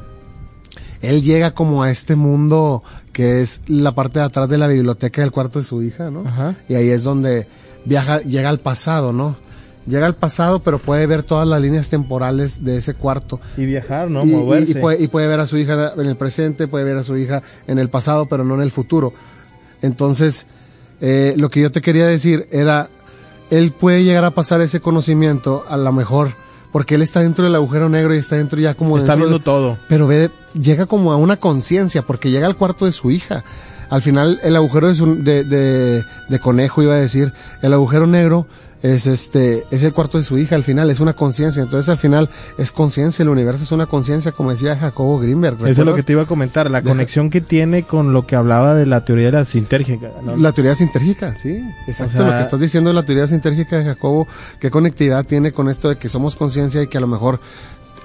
él llega como a este mundo que es la parte de atrás de la biblioteca del cuarto de su hija, ¿no? Ajá. Y ahí es donde viaja, llega al pasado, ¿no? Llega al pasado, pero puede ver todas las líneas temporales de ese cuarto. Y viajar, ¿no? Y, Moverse. y, y, puede, y, puede, ver a su hija en el presente, puede ver a su hija en el pasado, pero no en el futuro. Entonces, eh, lo que yo te quería decir era, él puede llegar a pasar ese conocimiento a lo mejor, porque él está dentro del agujero negro y está dentro ya como... Está viendo de, todo. Pero ve, llega como a una conciencia, porque llega al cuarto de su hija. Al final, el agujero de, su, de, de, de conejo, iba a decir, el agujero negro es este es el cuarto de su hija al final es una conciencia entonces al final es conciencia el universo es una conciencia como decía Jacobo Greenberg eso es lo que te iba a comentar la de conexión que tiene con lo que hablaba de la teoría de la sintérgica ¿no? la teoría sintérgica sí exacto o sea, lo que estás diciendo de la teoría sintérgica de Jacobo qué conectividad tiene con esto de que somos conciencia y que a lo mejor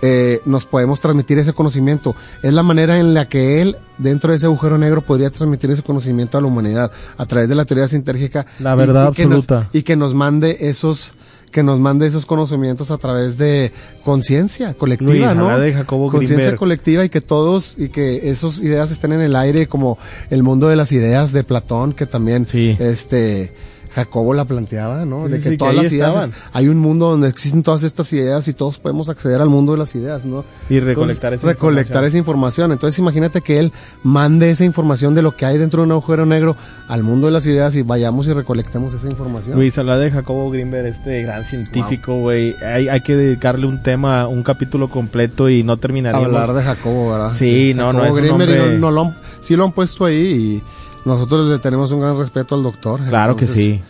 eh, nos podemos transmitir ese conocimiento. Es la manera en la que él, dentro de ese agujero negro, podría transmitir ese conocimiento a la humanidad a través de la teoría sintérgica. La verdad y, y absoluta. Que nos, y que nos mande esos que nos mande esos conocimientos a través de conciencia colectiva, Luis, ¿no? De Jacobo conciencia colectiva y que todos y que esas ideas estén en el aire como el mundo de las ideas de Platón que también sí. este Jacobo la planteaba, ¿no? Sí, de que sí, todas que las ideas, estaban. hay un mundo donde existen todas estas ideas y todos podemos acceder al mundo de las ideas, ¿no? Y recolectar Entonces, esa recolectar información. esa información. Entonces imagínate que él mande esa información de lo que hay dentro de un agujero negro al mundo de las ideas y vayamos y recolectemos esa información. Luis, habla de Jacobo Greenberg, este gran científico, güey. Wow. Hay, hay, que dedicarle un tema, un capítulo completo y no terminaríamos. Hablar de Jacobo, ¿verdad? Sí, sí. no, Jacobo no es Greenberg un hombre... no, no lo han, sí lo han puesto ahí y nosotros le tenemos un gran respeto al doctor. Claro Entonces, que sí.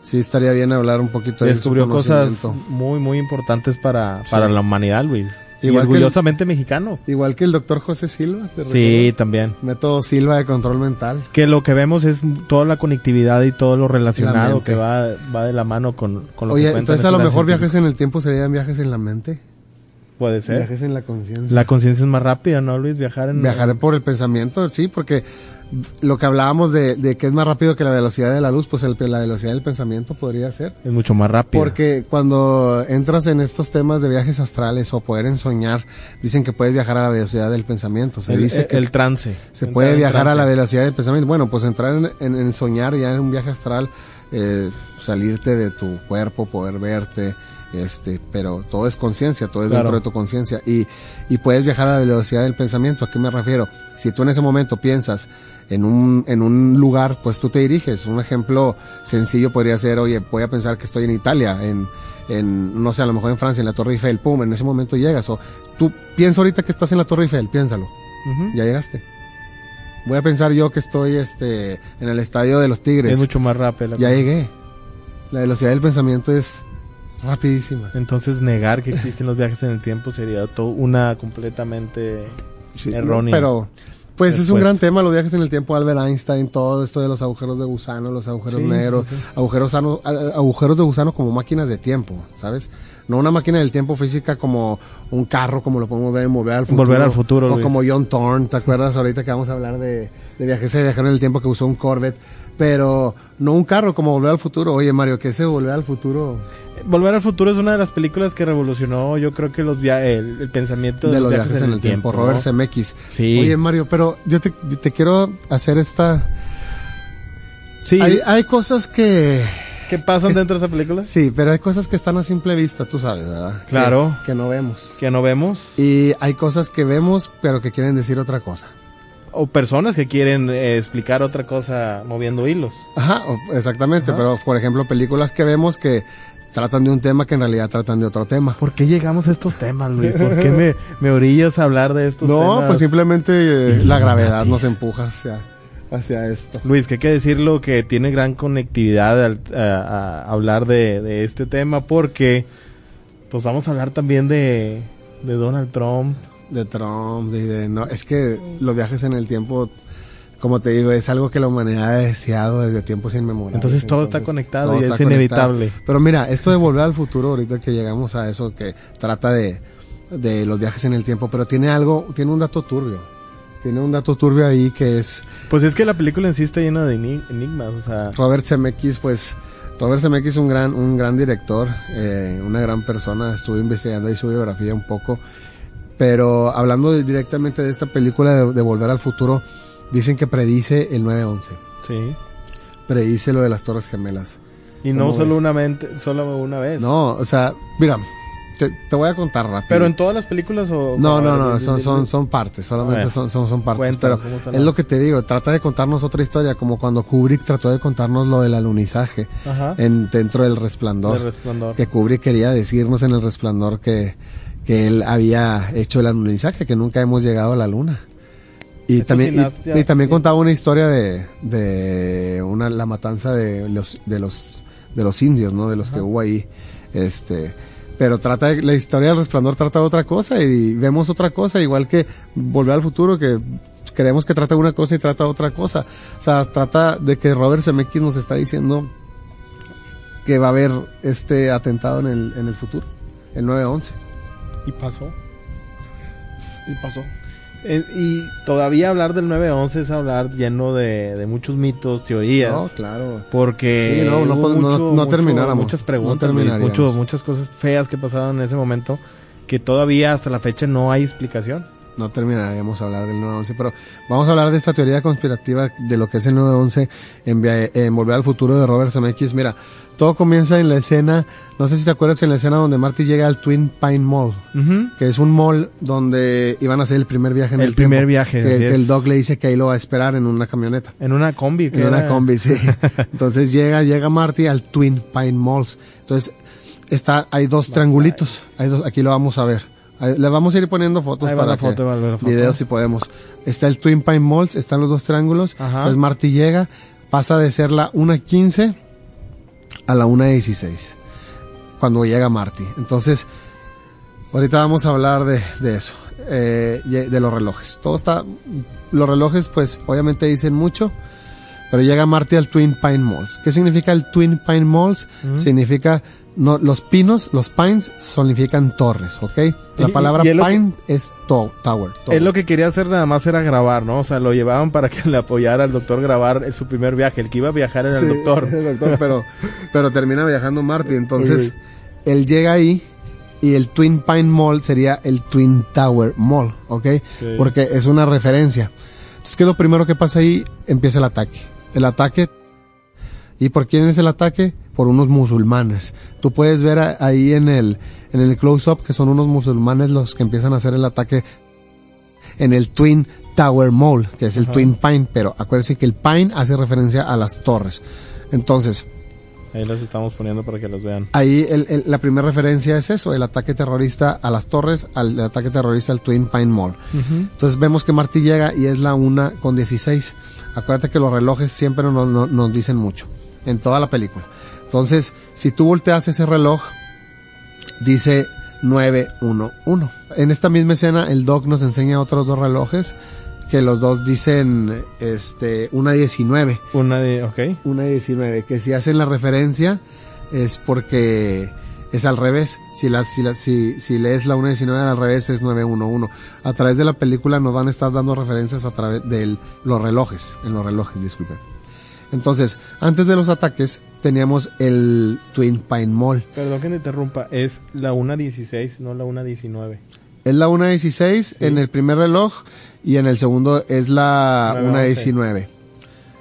Sí, estaría bien hablar un poquito de Descubrió su cosas muy, muy importantes para, para la humanidad, Luis. Y Igual que el- orgullosamente mexicano. Igual que el doctor José Silva. ¿te Sí, también. Método Silva de control mental. Que lo que vemos es toda la conectividad y todo lo La relacionado que va, va de la mano con, con lo Oye, que entonces a lo mejor viajes en el tiempo serían viajes en la mente. Puede ser. Viajes en la conciencia. La conciencia es más rápida, ¿no, Luis? Viajar en... Viajar por el pensamiento, sí, porque lo que hablábamos de, de que es más rápido que la velocidad de la luz, pues el- la velocidad del pensamiento podría ser. Es mucho más rápido. Porque cuando entras en estos temas de viajes astrales o poder ensoñar, dicen que puedes viajar a la velocidad del pensamiento. Se el, dice el- que el trance. se Entrar puede viajar a la velocidad del pensamiento. Bueno, pues entrar en, en- en soñar ya en un viaje astral, eh, salirte de tu cuerpo, poder verte, este, pero todo es conciencia, todo es Claro. dentro de tu conciencia y, y puedes viajar a la velocidad del pensamiento. ¿A qué me refiero? Si tú en ese momento piensas en un, en un lugar, pues tú te diriges. Un ejemplo sencillo podría ser, oye, voy a pensar que estoy en Italia, en, en, no sé, a lo mejor en Francia, en la Torre Eiffel, pum, en ese momento llegas. O tú piensa ahorita que estás en la Torre Eiffel, piénsalo. Ya llegaste. Voy a pensar yo que estoy este, en el estadio de los Tigres. Es mucho más rápido. ya llegué. La velocidad del pensamiento es rapidísima. Entonces negar que existen los viajes en el tiempo sería todo una completamente Sí, Erróneo. no, pero, pues es un gran tema, los viajes en el tiempo, Albert Einstein, todo esto de los agujeros de gusano, los agujeros Sí, negros, sí, sí. agujeros sano- agujeros de gusano como máquinas de tiempo, ¿sabes? No una máquina del tiempo física como un carro, como lo podemos ver en Volver al Futuro. Volver al Futuro, O Luis. como John Thorne, ¿te acuerdas ahorita que vamos a hablar de, de viajes de viajar en el tiempo que usó un Corvette? Pero no un carro como Volver al Futuro. Oye, Mario, que ese Volver al Futuro Volver al futuro es una de las películas que revolucionó, yo creo que los via el, el pensamiento de los viajes, en el tiempo, ¿no? Robert Zemeckis. Sí. Oye, Mario, pero yo te, te quiero hacer esta... Sí. Hay, hay cosas que... ¿Qué pasan es- dentro de esa película? Sí, pero hay cosas que están a simple vista, tú sabes, ¿verdad? Claro. Que, que no vemos. Que no vemos. Y hay cosas que vemos, pero que quieren decir otra cosa. O personas que quieren eh, explicar otra cosa moviendo hilos. Ajá, exactamente. Ajá. Pero, por ejemplo, películas que vemos que tratan de un tema que en realidad tratan de otro tema. ¿Por qué llegamos a estos temas, Luis? ¿Por qué me, me orillas a hablar de estos temas? No, pues simplemente eh, la gravedad nos empuja hacia, hacia esto. Luis, que hay que decirlo que tiene gran conectividad al a- a hablar de, de este tema porque pues vamos a hablar también de, de Donald Trump. De Trump y de... No, es que los viajes en el tiempo, como te digo, es algo que la humanidad ha deseado desde tiempos inmemoriales. Entonces todo está conectado todo y está es inevitable. Pero mira, esto de volver al futuro, ahorita que llegamos a eso, que trata de, de los viajes en el tiempo, pero tiene algo, tiene un dato turbio. Tiene un dato turbio ahí que es Pues es que la película en sí está llena de eni- enigmas, o sea, Robert Zemeckis, pues Robert Zemeckis es un gran, un gran director, eh, una gran persona. Estuve investigando ahí su biografía un poco, pero hablando de- directamente de esta película de, de Volver al Futuro, dicen que predice el 9/11, sí. predice lo de las Torres Gemelas. Y no ¿Cómo solo ves? una, mente, solo una vez. No, o sea, mira, te, te voy a contar rápido. Pero en todas las películas o... No, no, no, son, son, son partes, solamente son, son, son partes. cuéntanos, Pero ¿cómo está es lo que te digo, trata de contarnos otra historia, como cuando Kubrick trató de contarnos lo del alunizaje Ajá. en, dentro del resplandor. de resplandor. que Kubrick quería decirnos en el resplandor que, que él había hecho el alunizaje, que nunca hemos llegado a la luna. Y también, y, y también contaba una historia de, de una, la matanza de los, de los, de los indios, ¿no? De los que hubo ahí. Este, pero trata de- la historia del resplandor trata de otra cosa y vemos otra cosa, igual que Volver al futuro, que creemos que trata de una cosa y trata de otra cosa. O sea, trata de que Robert Zemeckis nos está diciendo que va a haber este atentado en el, en el futuro, el 9-11. Y pasó. Y pasó. Eh, y todavía hablar del 9-11 es hablar lleno de, de muchos mitos, teorías. No, claro. Porque Sí, no, no hubo termináramos, muchas preguntas, mucho- muchas cosas feas que pasaron en ese momento que todavía hasta la fecha no hay explicación. No terminaríamos a hablar del 9-11, pero vamos a hablar de esta teoría conspirativa de lo que es el 9-11 en, en Volver al Futuro de Robert Zemeckis. Mira, todo comienza en la escena, no sé si te acuerdas en la escena donde Marty llega al Twin Pine Mall, que es un mall donde iban a hacer el primer viaje en el, El primer tiempo, viaje, Que, el Doc le dice que ahí lo va a esperar en una camioneta. En una combi. que En una combi, sí. (laughs) Entonces llega, llega Marty al Twin Pine Malls. Entonces, está, hay dos triangulitos. Hay dos, aquí lo vamos a ver. Le vamos a ir poniendo fotos Ahí para la foto, que, foto. videos si podemos. Está el Twin Pine Malls, están los dos triángulos. Ajá. Entonces Marty llega, pasa de ser la 1.15 a la 1.16. Cuando llega Marty. Entonces, ahorita vamos a hablar de, de eso. eh, de los relojes. Todo está, los relojes pues obviamente dicen mucho. Pero llega Marty al Twin Pine Malls. ¿Qué significa el Twin Pine Malls? Significa, no, los pinos, los pines significan torres, ¿ok? La palabra y pine es to- tower. Es lo que quería hacer nada más era grabar, ¿no? O sea, lo llevaban para que (laughs) le apoyara al doctor grabar en su primer viaje. El que iba a viajar era el doctor. el doctor, pero, (laughs) pero termina viajando Marty. Entonces, él llega ahí y el Twin Pine Mall sería el Twin Tower Mall, ¿ok? Porque es una referencia. Entonces, ¿qué es lo primero que pasa ahí? Empieza el ataque. El ataque. ¿Y por quién es el ataque? Por unos musulmanes. Tú puedes ver ahí en el, en el close-up que son unos musulmanes los que empiezan a hacer el ataque en el Twin Tower Mall, que es el Ajá. Twin Pine, pero acuérdense que el Pine hace referencia a las torres. Entonces, Ahí las estamos poniendo para que las vean. Ahí el- el- la primera referencia es eso, el ataque terrorista a las torres, al el ataque terrorista al Twin Pine Mall. Entonces vemos que Marty llega y es la una con 16. Acuérdate que los relojes siempre nos, nos- nos dicen mucho, en toda la película. Entonces, si tú volteas ese reloj, dice 911. En esta misma escena, el Doc nos enseña otros dos relojes, que los dos dicen este, una 19 Una de, ok. una 19, que si hacen la referencia es porque es al revés. Si, la, si, la- si, si lees la 1.19 al revés es 911. A través de la película nos van a estar dando referencias a través de los relojes, en los relojes, disculpen. Entonces, antes de los ataques teníamos el Twin Pine Mall. Perdón que me interrumpa, es la 1.16, no la 1.19. Es la 1.16 en el primer reloj y en el segundo es la 9:11. 1.19.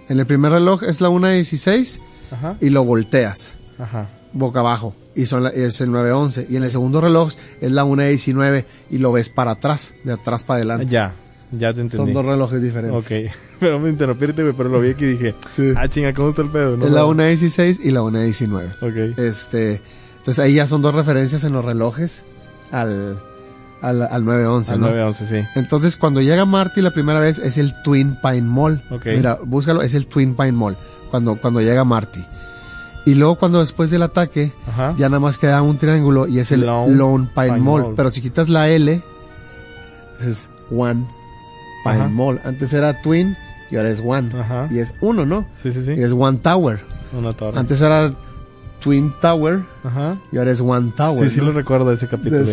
En el primer reloj es la 1.16 Ajá. y lo volteas. Ajá. boca abajo y son la- es el 911 y en el segundo reloj es la 1.19 y lo ves para atrás, de atrás para adelante. Ya, ya te entendí. Son dos relojes diferentes. Ok, (laughs) pero me interrumpiste, güey, pero lo vi aquí y dije, Sí. ah, chinga, ¿cómo está el pedo? No, es la no. 1.16 y la 1.19. Ok. Este, entonces ahí ya son dos referencias en los relojes al al, al 911, Al ¿no? 911, sí. Entonces cuando llega Marty la primera vez es el Twin Pine Mall. Ok. Mira, búscalo, es el Twin Pine Mall cuando cuando llega Marty. Y luego cuando después del ataque Ajá. ya nada más queda un triángulo y es el Lone Lone, Pine, Pine Mall. Mall. Pero si quitas la L, es One Pine Ajá. Mall. Antes era Twin y ahora es One. Ajá. Y es uno, ¿no? Sí, sí, sí. Y es One Tower. Una torre. Antes era Twin Tower Ajá. y ahora es One Tower. Sí, sí ¿no? lo recuerdo ese capítulo.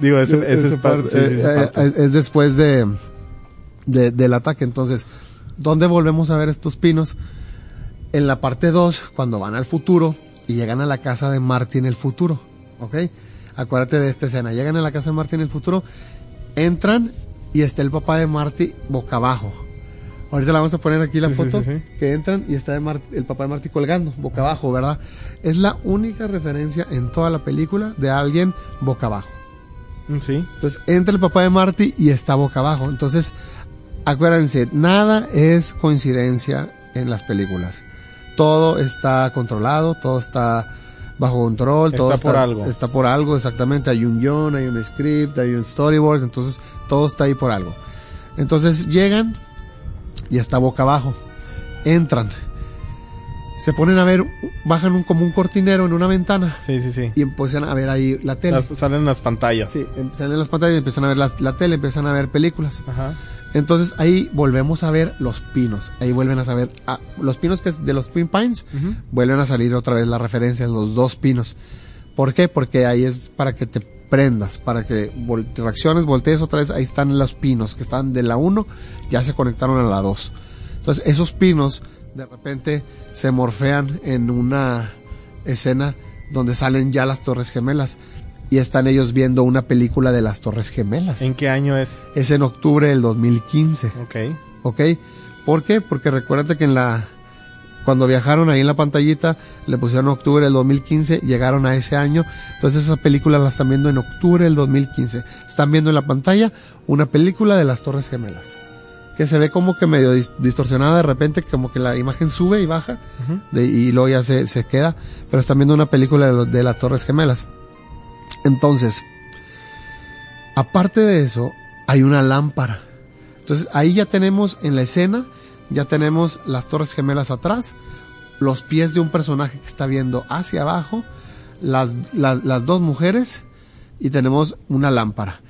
Digo, ese, es parte. sí, sí, eh, parte. eh, es, es después de, de- del ataque. Entonces, ¿dónde volvemos a ver estos pinos? En la parte 2, cuando van al futuro y llegan a la casa de Marty en el futuro. ¿Ok? Acuérdate de esta escena. Llegan a la casa de Marty en el futuro, entran y está el papá de Marty boca abajo. Ahorita la vamos a poner aquí la Sí, foto. sí, sí. Que entran y está el papá de Marty colgando, boca abajo, ¿verdad? Es la única referencia en toda la película de alguien boca abajo. Mm, Sí. Entonces entra el papá de Marty y está boca abajo. Entonces, acuérdense, nada es coincidencia en las películas. Todo está controlado, todo está bajo control, todo Está por algo. Está por algo, exactamente. Hay un guion, hay un script, hay un storyboard, entonces todo está ahí por algo. Entonces llegan y está boca abajo. Entran. Se ponen a ver, bajan un, como un cortinero en una ventana Sí, sí, sí. y empiezan a ver ahí la tele. Las- salen las pantallas. Sí, em- salen en las pantallas y empiezan a ver las- la tele, empiezan a ver películas. Ajá. Entonces ahí volvemos a ver los pinos. Ahí vuelven a saber, ah, los pinos que es de los Twin Pines, vuelven a salir otra vez la referencia, los dos pinos. ¿Por qué? Porque ahí es para que te prendas, para que vol- reacciones, voltees otra vez, ahí están los pinos que están de la 1, ya se conectaron a la 2. Entonces esos pinos de repente se morfean en una escena donde salen ya las Torres Gemelas y están ellos viendo una película de las Torres Gemelas. ¿En qué año es? Es en octubre del 2015. Ok. ¿Ok? ¿Por qué? Porque recuérdate que en la cuando viajaron ahí en la pantallita le pusieron octubre del 2015, llegaron a ese año, entonces esa película la están viendo en octubre del 2015. Están viendo en la pantalla una película de las Torres Gemelas, que se ve como que medio dis- distorsionada de repente, como que la imagen sube y baja de- y luego ya se, se queda, pero están viendo una película de las Torres Gemelas. Entonces, aparte de eso, hay una lámpara. Entonces ahí ya tenemos en la escena, ya tenemos las Torres Gemelas atrás, los pies de un personaje que está viendo hacia abajo, las, las, las dos mujeres y tenemos una lámpara.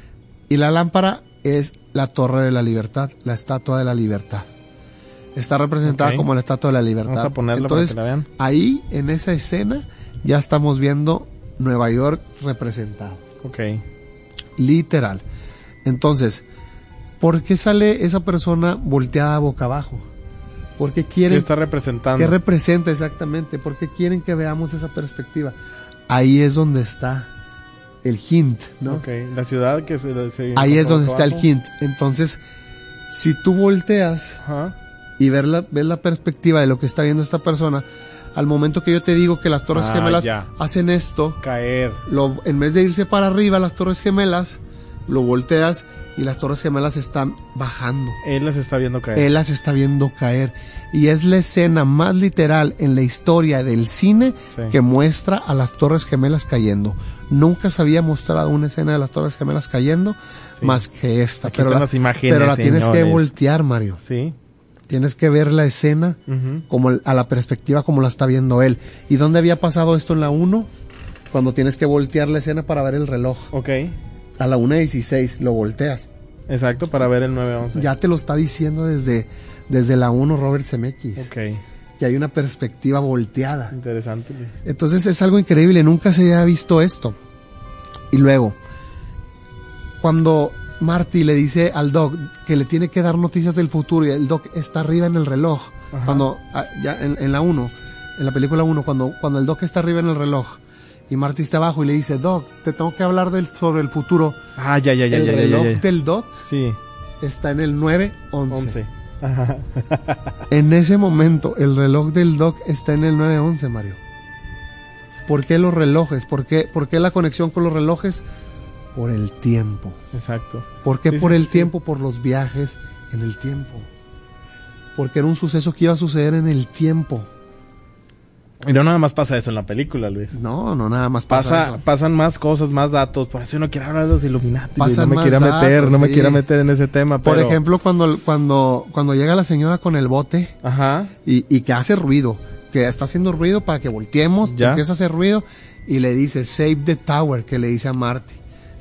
Y la lámpara es la Torre de la Libertad, la Estatua de la Libertad. Está representada como la Estatua de la Libertad. Vamos a ponerla Entonces, para que la vean. ahí en esa escena ya estamos viendo Nueva York representado. Ok. Literal. Entonces, ¿por qué sale esa persona volteada boca abajo? ¿Por qué ¿Qué quieren está representando? ¿Qué representa exactamente? ¿Por qué quieren que veamos esa perspectiva? Ahí es donde está el hint, ¿no? Ok. La ciudad que se... se Ahí es donde abajo. está el hint. Entonces, si tú volteas Ajá. y ver la, ves la perspectiva de lo que está viendo esta persona, al momento que yo te digo que las Torres Ah, Gemelas ya. hacen esto, Caer. lo, en vez de irse para arriba las Torres Gemelas, lo volteas y las Torres Gemelas están bajando. Él las está viendo caer. Él las está viendo caer. Y es la escena más literal en la historia del cine Sí. que muestra a las Torres Gemelas cayendo. Nunca se había mostrado una escena de las Torres Gemelas cayendo Sí. más que esta. Aquí están la, las imágenes, pero la tienes que voltear, Mario. Sí. Tienes que ver la escena como a la perspectiva como la está viendo él. ¿Y dónde había pasado esto en la 1? Cuando tienes que voltear la escena para ver el reloj. Ok. A la 1.16 lo volteas. Exacto, para ver el 911. Ya te lo está diciendo desde, desde la 1 Robert Zemeckis. Ok. Que hay una perspectiva volteada. Interesante. Entonces es algo increíble, nunca se había visto esto. Y luego, cuando Marty le dice al Doc que le tiene que dar noticias del futuro y el Doc está arriba en el reloj, Ajá. cuando ah, ya en, en la 1, en la película 1, cuando, cuando el Doc está arriba en el reloj y Marty está abajo y le dice, Doc, te tengo que hablar del, sobre el futuro. Ah, ya, ya, ya, el ya, ya, reloj ya, ya. del Doc Sí, está en el 9-11. 11. Ajá. En ese momento, el reloj del Doc está en el 911, Mario. ¿Por qué los relojes? ¿Por qué, por qué la conexión con los relojes? Por el tiempo. Exacto. ¿Por qué Sí, por sí, el sí. tiempo? Por los viajes en el tiempo. Porque era un suceso que iba a suceder en el tiempo. Y no nada más pasa eso en la película, Luis. No, no nada más pasa, Pasa, eso. pasan más cosas, más datos. Por eso no quiero hablar de los Illuminati. Pasan No me quiera meter, datos, no me quiera meter en ese tema. Por ejemplo, cuando, cuando, cuando llega la señora con el bote Ajá. y, y que hace ruido, que está haciendo ruido para que volteemos, Ya. empieza a hacer ruido y le dice save the tower, que le dice a Marty,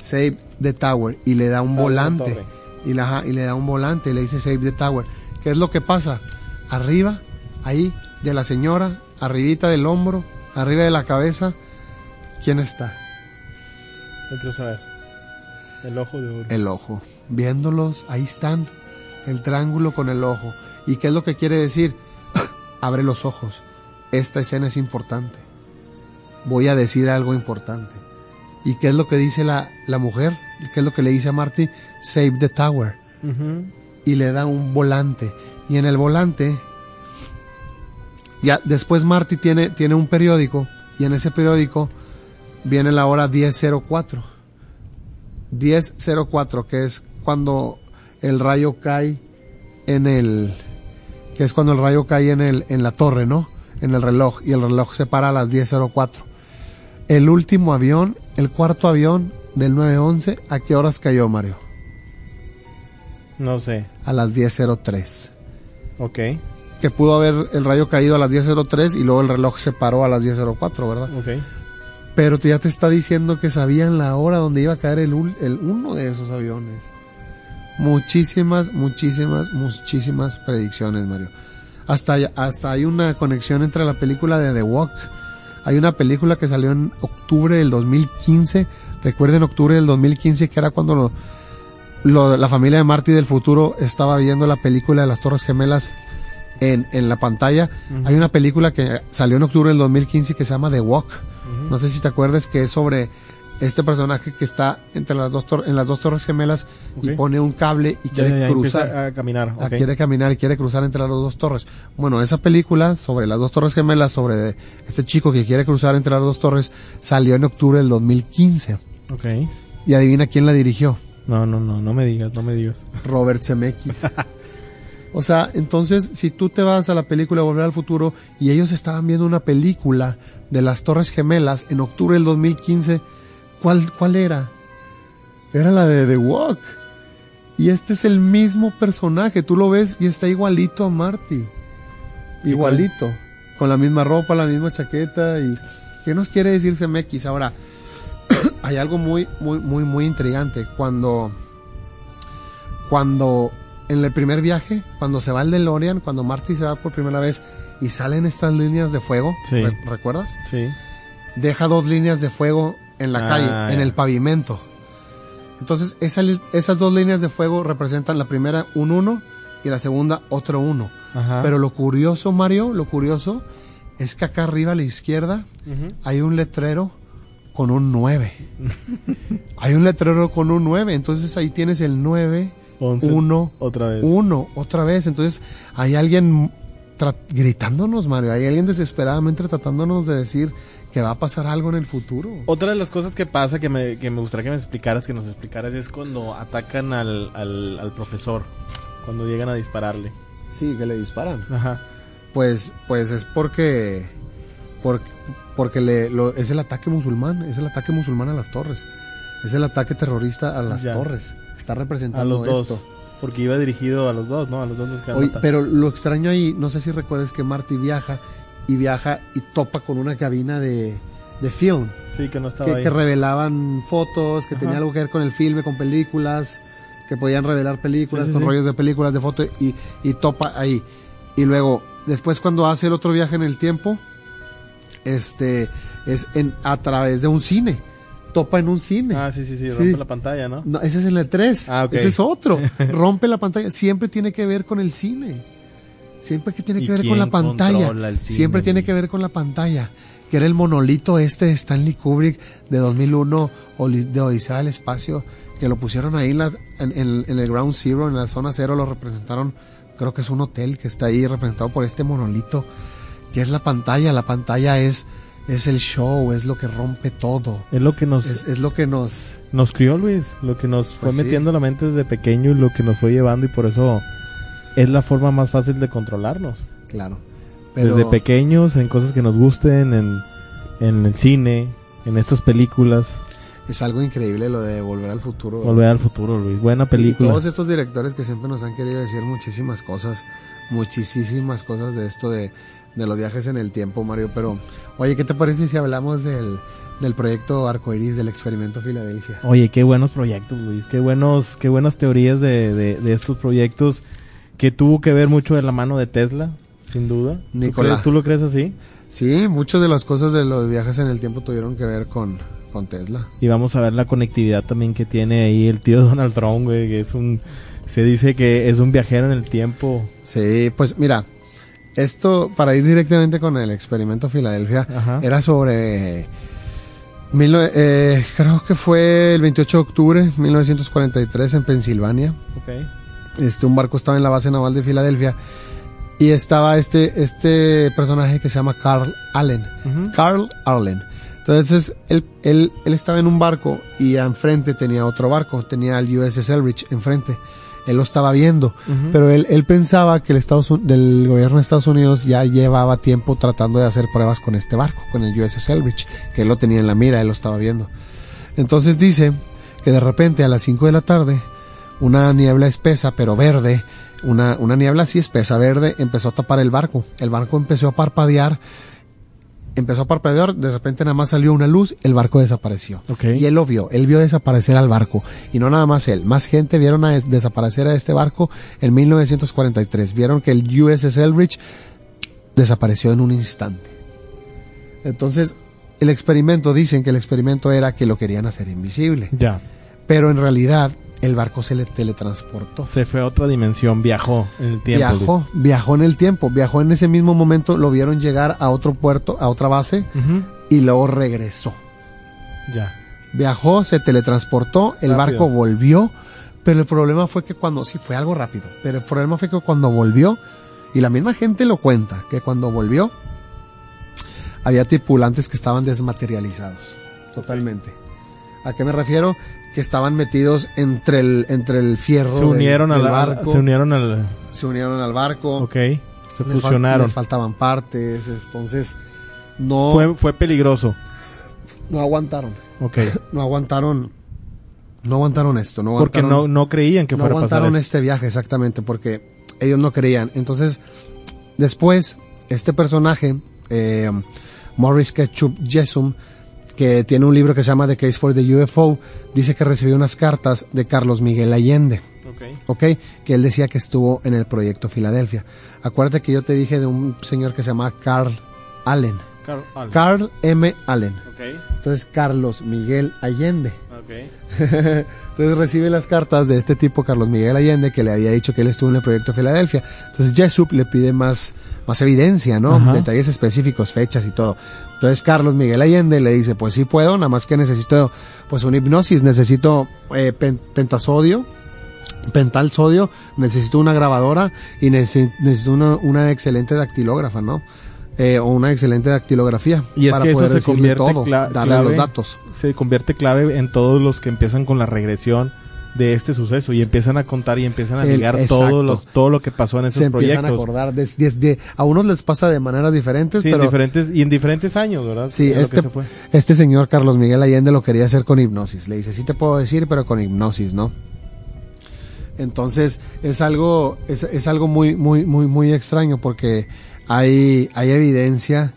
save the tower y le da un volante la- y le da un volante y le dice save the tower. ¿Qué es lo que pasa? Arriba, ahí, de la señora, arribita del hombro, arriba de la cabeza, ¿quién está? No quiero saber. El ojo de oro. El ojo. Viéndolos, ahí están, el triángulo con el ojo. ¿Y qué es lo que quiere decir? (clears throat) Abre los ojos. Esta escena es importante. Voy a decir algo importante. ¿Y qué es lo que dice la, la mujer? ¿Qué es lo que le dice a Marty? Save the tower. Y le da un volante. Y en el volante, ya después Marty tiene, tiene un periódico. Y en ese periódico viene la hora 1004. 1004, que es cuando el rayo cae en el que es cuando el rayo cae en el en la torre, ¿no? En el reloj y el reloj se para a las 1004. El último avión, el cuarto avión del 911, ¿a qué horas cayó, Mario? No sé. A las 1003. Ok. Que pudo haber el rayo caído a las 1003 y luego el reloj se paró a las 1004, ¿verdad? Ok. Pero ya te está diciendo que sabían la hora donde iba a caer el, el uno de esos aviones. Muchísimas, muchísimas, muchísimas predicciones, Mario. Hasta, hasta hay una conexión entre la película de The Walk. Hay una película que salió en octubre del 2015. Recuerden octubre del 2015 que era cuando lo- lo- la familia de Marty del futuro estaba viendo la película de las Torres Gemelas en, en la pantalla. Hay una película que salió en octubre del 2015 que se llama The Walk. No sé si te acuerdas que es sobre este personaje que está entre las dos en las dos torres gemelas y pone un cable y quiere ya, ya, cruzar. a caminar. Ah, quiere caminar y quiere cruzar entre las dos torres. Bueno, esa película sobre las dos torres gemelas, sobre este chico que quiere cruzar entre las dos torres, salió en octubre del 2015. Ok. Y adivina quién la dirigió. No, no, no, no me digas, no me digas. Robert Zemeckis. (laughs) o sea, entonces, si tú te vas a la película Volver al Futuro y ellos estaban viendo una película de las Torres Gemelas en octubre del 2015, ¿cuál, cuál era? Era la de The Walk. Y este es el mismo personaje, tú lo ves y está igualito a Marty. Igualito. Con la misma ropa, la misma chaqueta y... ¿Qué nos quiere decir Zemeckis? Ahora, (clears throat) hay algo muy, muy, muy, muy intrigante. Cuando cuando en el primer viaje, cuando se va el DeLorean, cuando Marty se va por primera vez y salen estas líneas de fuego, Sí. ¿re- ¿recuerdas? Sí. Deja dos líneas de fuego en la Ah, calle, en ya. el pavimento. Entonces, esa esas dos líneas de fuego representan la primera un 1 y la segunda otro 1. Ajá. Pero lo curioso, Mario, lo curioso es que acá arriba a la izquierda hay un letrero con un 9. (laughs) hay un letrero con un 9, entonces ahí tienes el 9, Once. 1, Otra vez. uno, otra vez. Entonces, hay alguien gritándonos, Mario. Hay alguien desesperadamente tratándonos de decir que va a pasar algo en el futuro. Otra de las cosas que pasa que me, que me gustaría que me explicaras, que nos explicaras, es cuando atacan al, al, al profesor, cuando llegan a dispararle. Sí, que le disparan. Ajá. Pues, pues es porque, porque, porque le, lo- es el ataque musulmán, es el ataque musulmán a las torres, es el ataque terrorista a las Ya. torres. Está A representando los dos. esto. Porque iba dirigido a los dos, ¿no? A los dos los que Oye, pero lo extraño ahí, no sé si recuerdas que Marty viaja y viaja y topa con una cabina de, de film Sí, que no estaba que, ahí. que revelaban fotos, que Ajá. tenía algo que ver con el filme, con películas, que podían revelar películas, Sí, sí, con sí. rollos de películas, de fotos, y, y topa ahí. Y luego, después cuando hace el otro viaje en el tiempo, este, es en, a través de un cine. Topa en un cine. Ah, sí, sí, sí, Sí. rompe la pantalla, ¿no? No, ese es el E3. Ah. Ese es otro. (laughs) Rompe la pantalla. Siempre tiene que ver con el cine. Siempre que tiene ¿Y que ver con la pantalla. Siempre tiene que ver con la pantalla. Que era el monolito este de Stanley Kubrick de 2001, Oli- de Odisea del Espacio, que lo pusieron ahí en, la- en- en- en el Ground Zero, en la zona cero, lo representaron, creo que es un hotel que está ahí representado por este monolito, que es la pantalla. La pantalla es, es el show, es lo que rompe todo. Es lo que nos, Es, es lo que nos... nos crió Luis, lo que nos fue Pues sí. metiendo en la mente desde pequeño y lo que nos fue llevando y por eso es la forma más fácil de controlarnos. Claro. Desde pequeños, en cosas que nos gusten, en, en el cine, en estas películas. Es algo increíble lo de Volver al Futuro. Volver al futuro, Luis. Buena Y película. todos estos directores que siempre nos han querido decir muchísimas cosas, muchísimas cosas de esto de, de los viajes en el tiempo, Mario. Pero, oye, ¿qué te parece si hablamos del, del proyecto Arcoiris, del experimento Filadelfia? Oye, qué buenos proyectos, Luis. Qué buenos, qué buenas teorías de, de, de estos proyectos que tuvo que ver mucho de la mano de Tesla, sin duda. ¿Tú, Nicolás. ¿Tú lo crees así? Sí, muchas de las cosas de los viajes en el tiempo tuvieron que ver con, con Tesla. Y vamos a ver la conectividad también que tiene ahí el tío Donald Trump, güey, que es un... Se dice que es un viajero en el tiempo. Sí, pues mira, esto, para ir directamente con el experimento Filadelfia, Ajá. era sobre... mil eh, creo que fue el 28 de octubre de 1943 en Pensilvania. Ok. Este, un barco estaba en la base naval de Filadelfia y estaba este, este personaje que se llama Carl Allen. Carl Allen. Entonces, él, él, él estaba en un barco y enfrente tenía otro barco, tenía el USS Elbridge enfrente. Él lo estaba viendo, pero él, él pensaba que el Estados, Un- del gobierno de Estados Unidos ya llevaba tiempo tratando de hacer pruebas con este barco, con el USS Elbridge, que él lo tenía en la mira, él lo estaba viendo. Entonces dice que de repente a las 5 de la tarde, una niebla espesa pero verde, una, una niebla así espesa verde empezó a tapar el barco. El barco empezó a parpadear, empezó a parpadear, de repente nada más salió una luz, el barco desapareció. Y él lo vio, él vio desaparecer al barco. Y no nada más él, más gente vieron a des- desaparecer a este barco en 1943. Vieron que el USS Elbridge desapareció en un instante. Entonces, el experimento, dicen que el experimento era que lo querían hacer invisible. Ya. Pero en realidad, el barco se le teletransportó. Se fue a otra dimensión, viajó en el tiempo. viajó, viajó en el tiempo, viajó en ese mismo momento, lo vieron llegar a otro puerto, a otra base, y luego regresó. Ya. Viajó, se teletransportó, el Rápido. barco volvió, pero el problema fue que cuando, sí, fue algo rápido, pero el problema fue que cuando volvió, y la misma gente lo cuenta, que cuando volvió, había tripulantes que estaban desmaterializados, totalmente. ¿A qué me refiero? Que estaban metidos entre el, entre el fierro Se unieron del al barco, Se unieron al. se unieron al barco, Ok. Se les, fal- fusionaron. les faltaban partes, entonces no, Fue, fue peligroso. no aguantaron, Ok. (laughs) no aguantaron, no aguantaron esto, no Porque no, no creían que no fuera a pasar aguantaron este viaje exactamente, porque ellos no creían. Entonces, después, este personaje, eh, Morris Ketchup Jesum, que tiene un libro que se llama The Case for the UFO, dice que recibió unas cartas de Carlos Miguel Allende. Ok. ¿ok? Que él decía que estuvo en el proyecto Filadelfia. Acuérdate que yo te dije de un señor que se llama Carl Allen. Carl Allen. Carl M. Allen. Ok. Entonces, Carlos Miguel Allende. (laughs) Entonces recibe las cartas de este tipo, Carlos Miguel Allende, que le había dicho que él estuvo en el proyecto Filadelfia. Entonces Jesup le pide más, más evidencia, ¿no? Ajá. Detalles específicos, fechas y todo. Entonces Carlos Miguel Allende le dice, pues sí puedo, nada más que necesito, pues una hipnosis, necesito eh, pen- pentasodio, pental sodio, necesito una grabadora y necesi- necesito una, una excelente dactilógrafa, ¿no? Eh, o una excelente dactilografía Y es para que eso poder se convierte todo, darle clave. los datos. Se convierte clave en todos los que empiezan con la regresión de este suceso y empiezan a contar y empiezan a ligar todo, los, todo lo que pasó en esos Se empiezan proyectos. a acordar desde a unos les pasa de maneras diferentes, Sí, en pero diferentes, y en diferentes años, ¿verdad? Sí, Es este- que se fue. este señor Carlos Miguel Allende lo quería hacer con hipnosis. Le dice, sí te puedo decir, pero con hipnosis, ¿no? Entonces, es algo, es, es algo muy, muy, muy, muy extraño porque hay, hay evidencia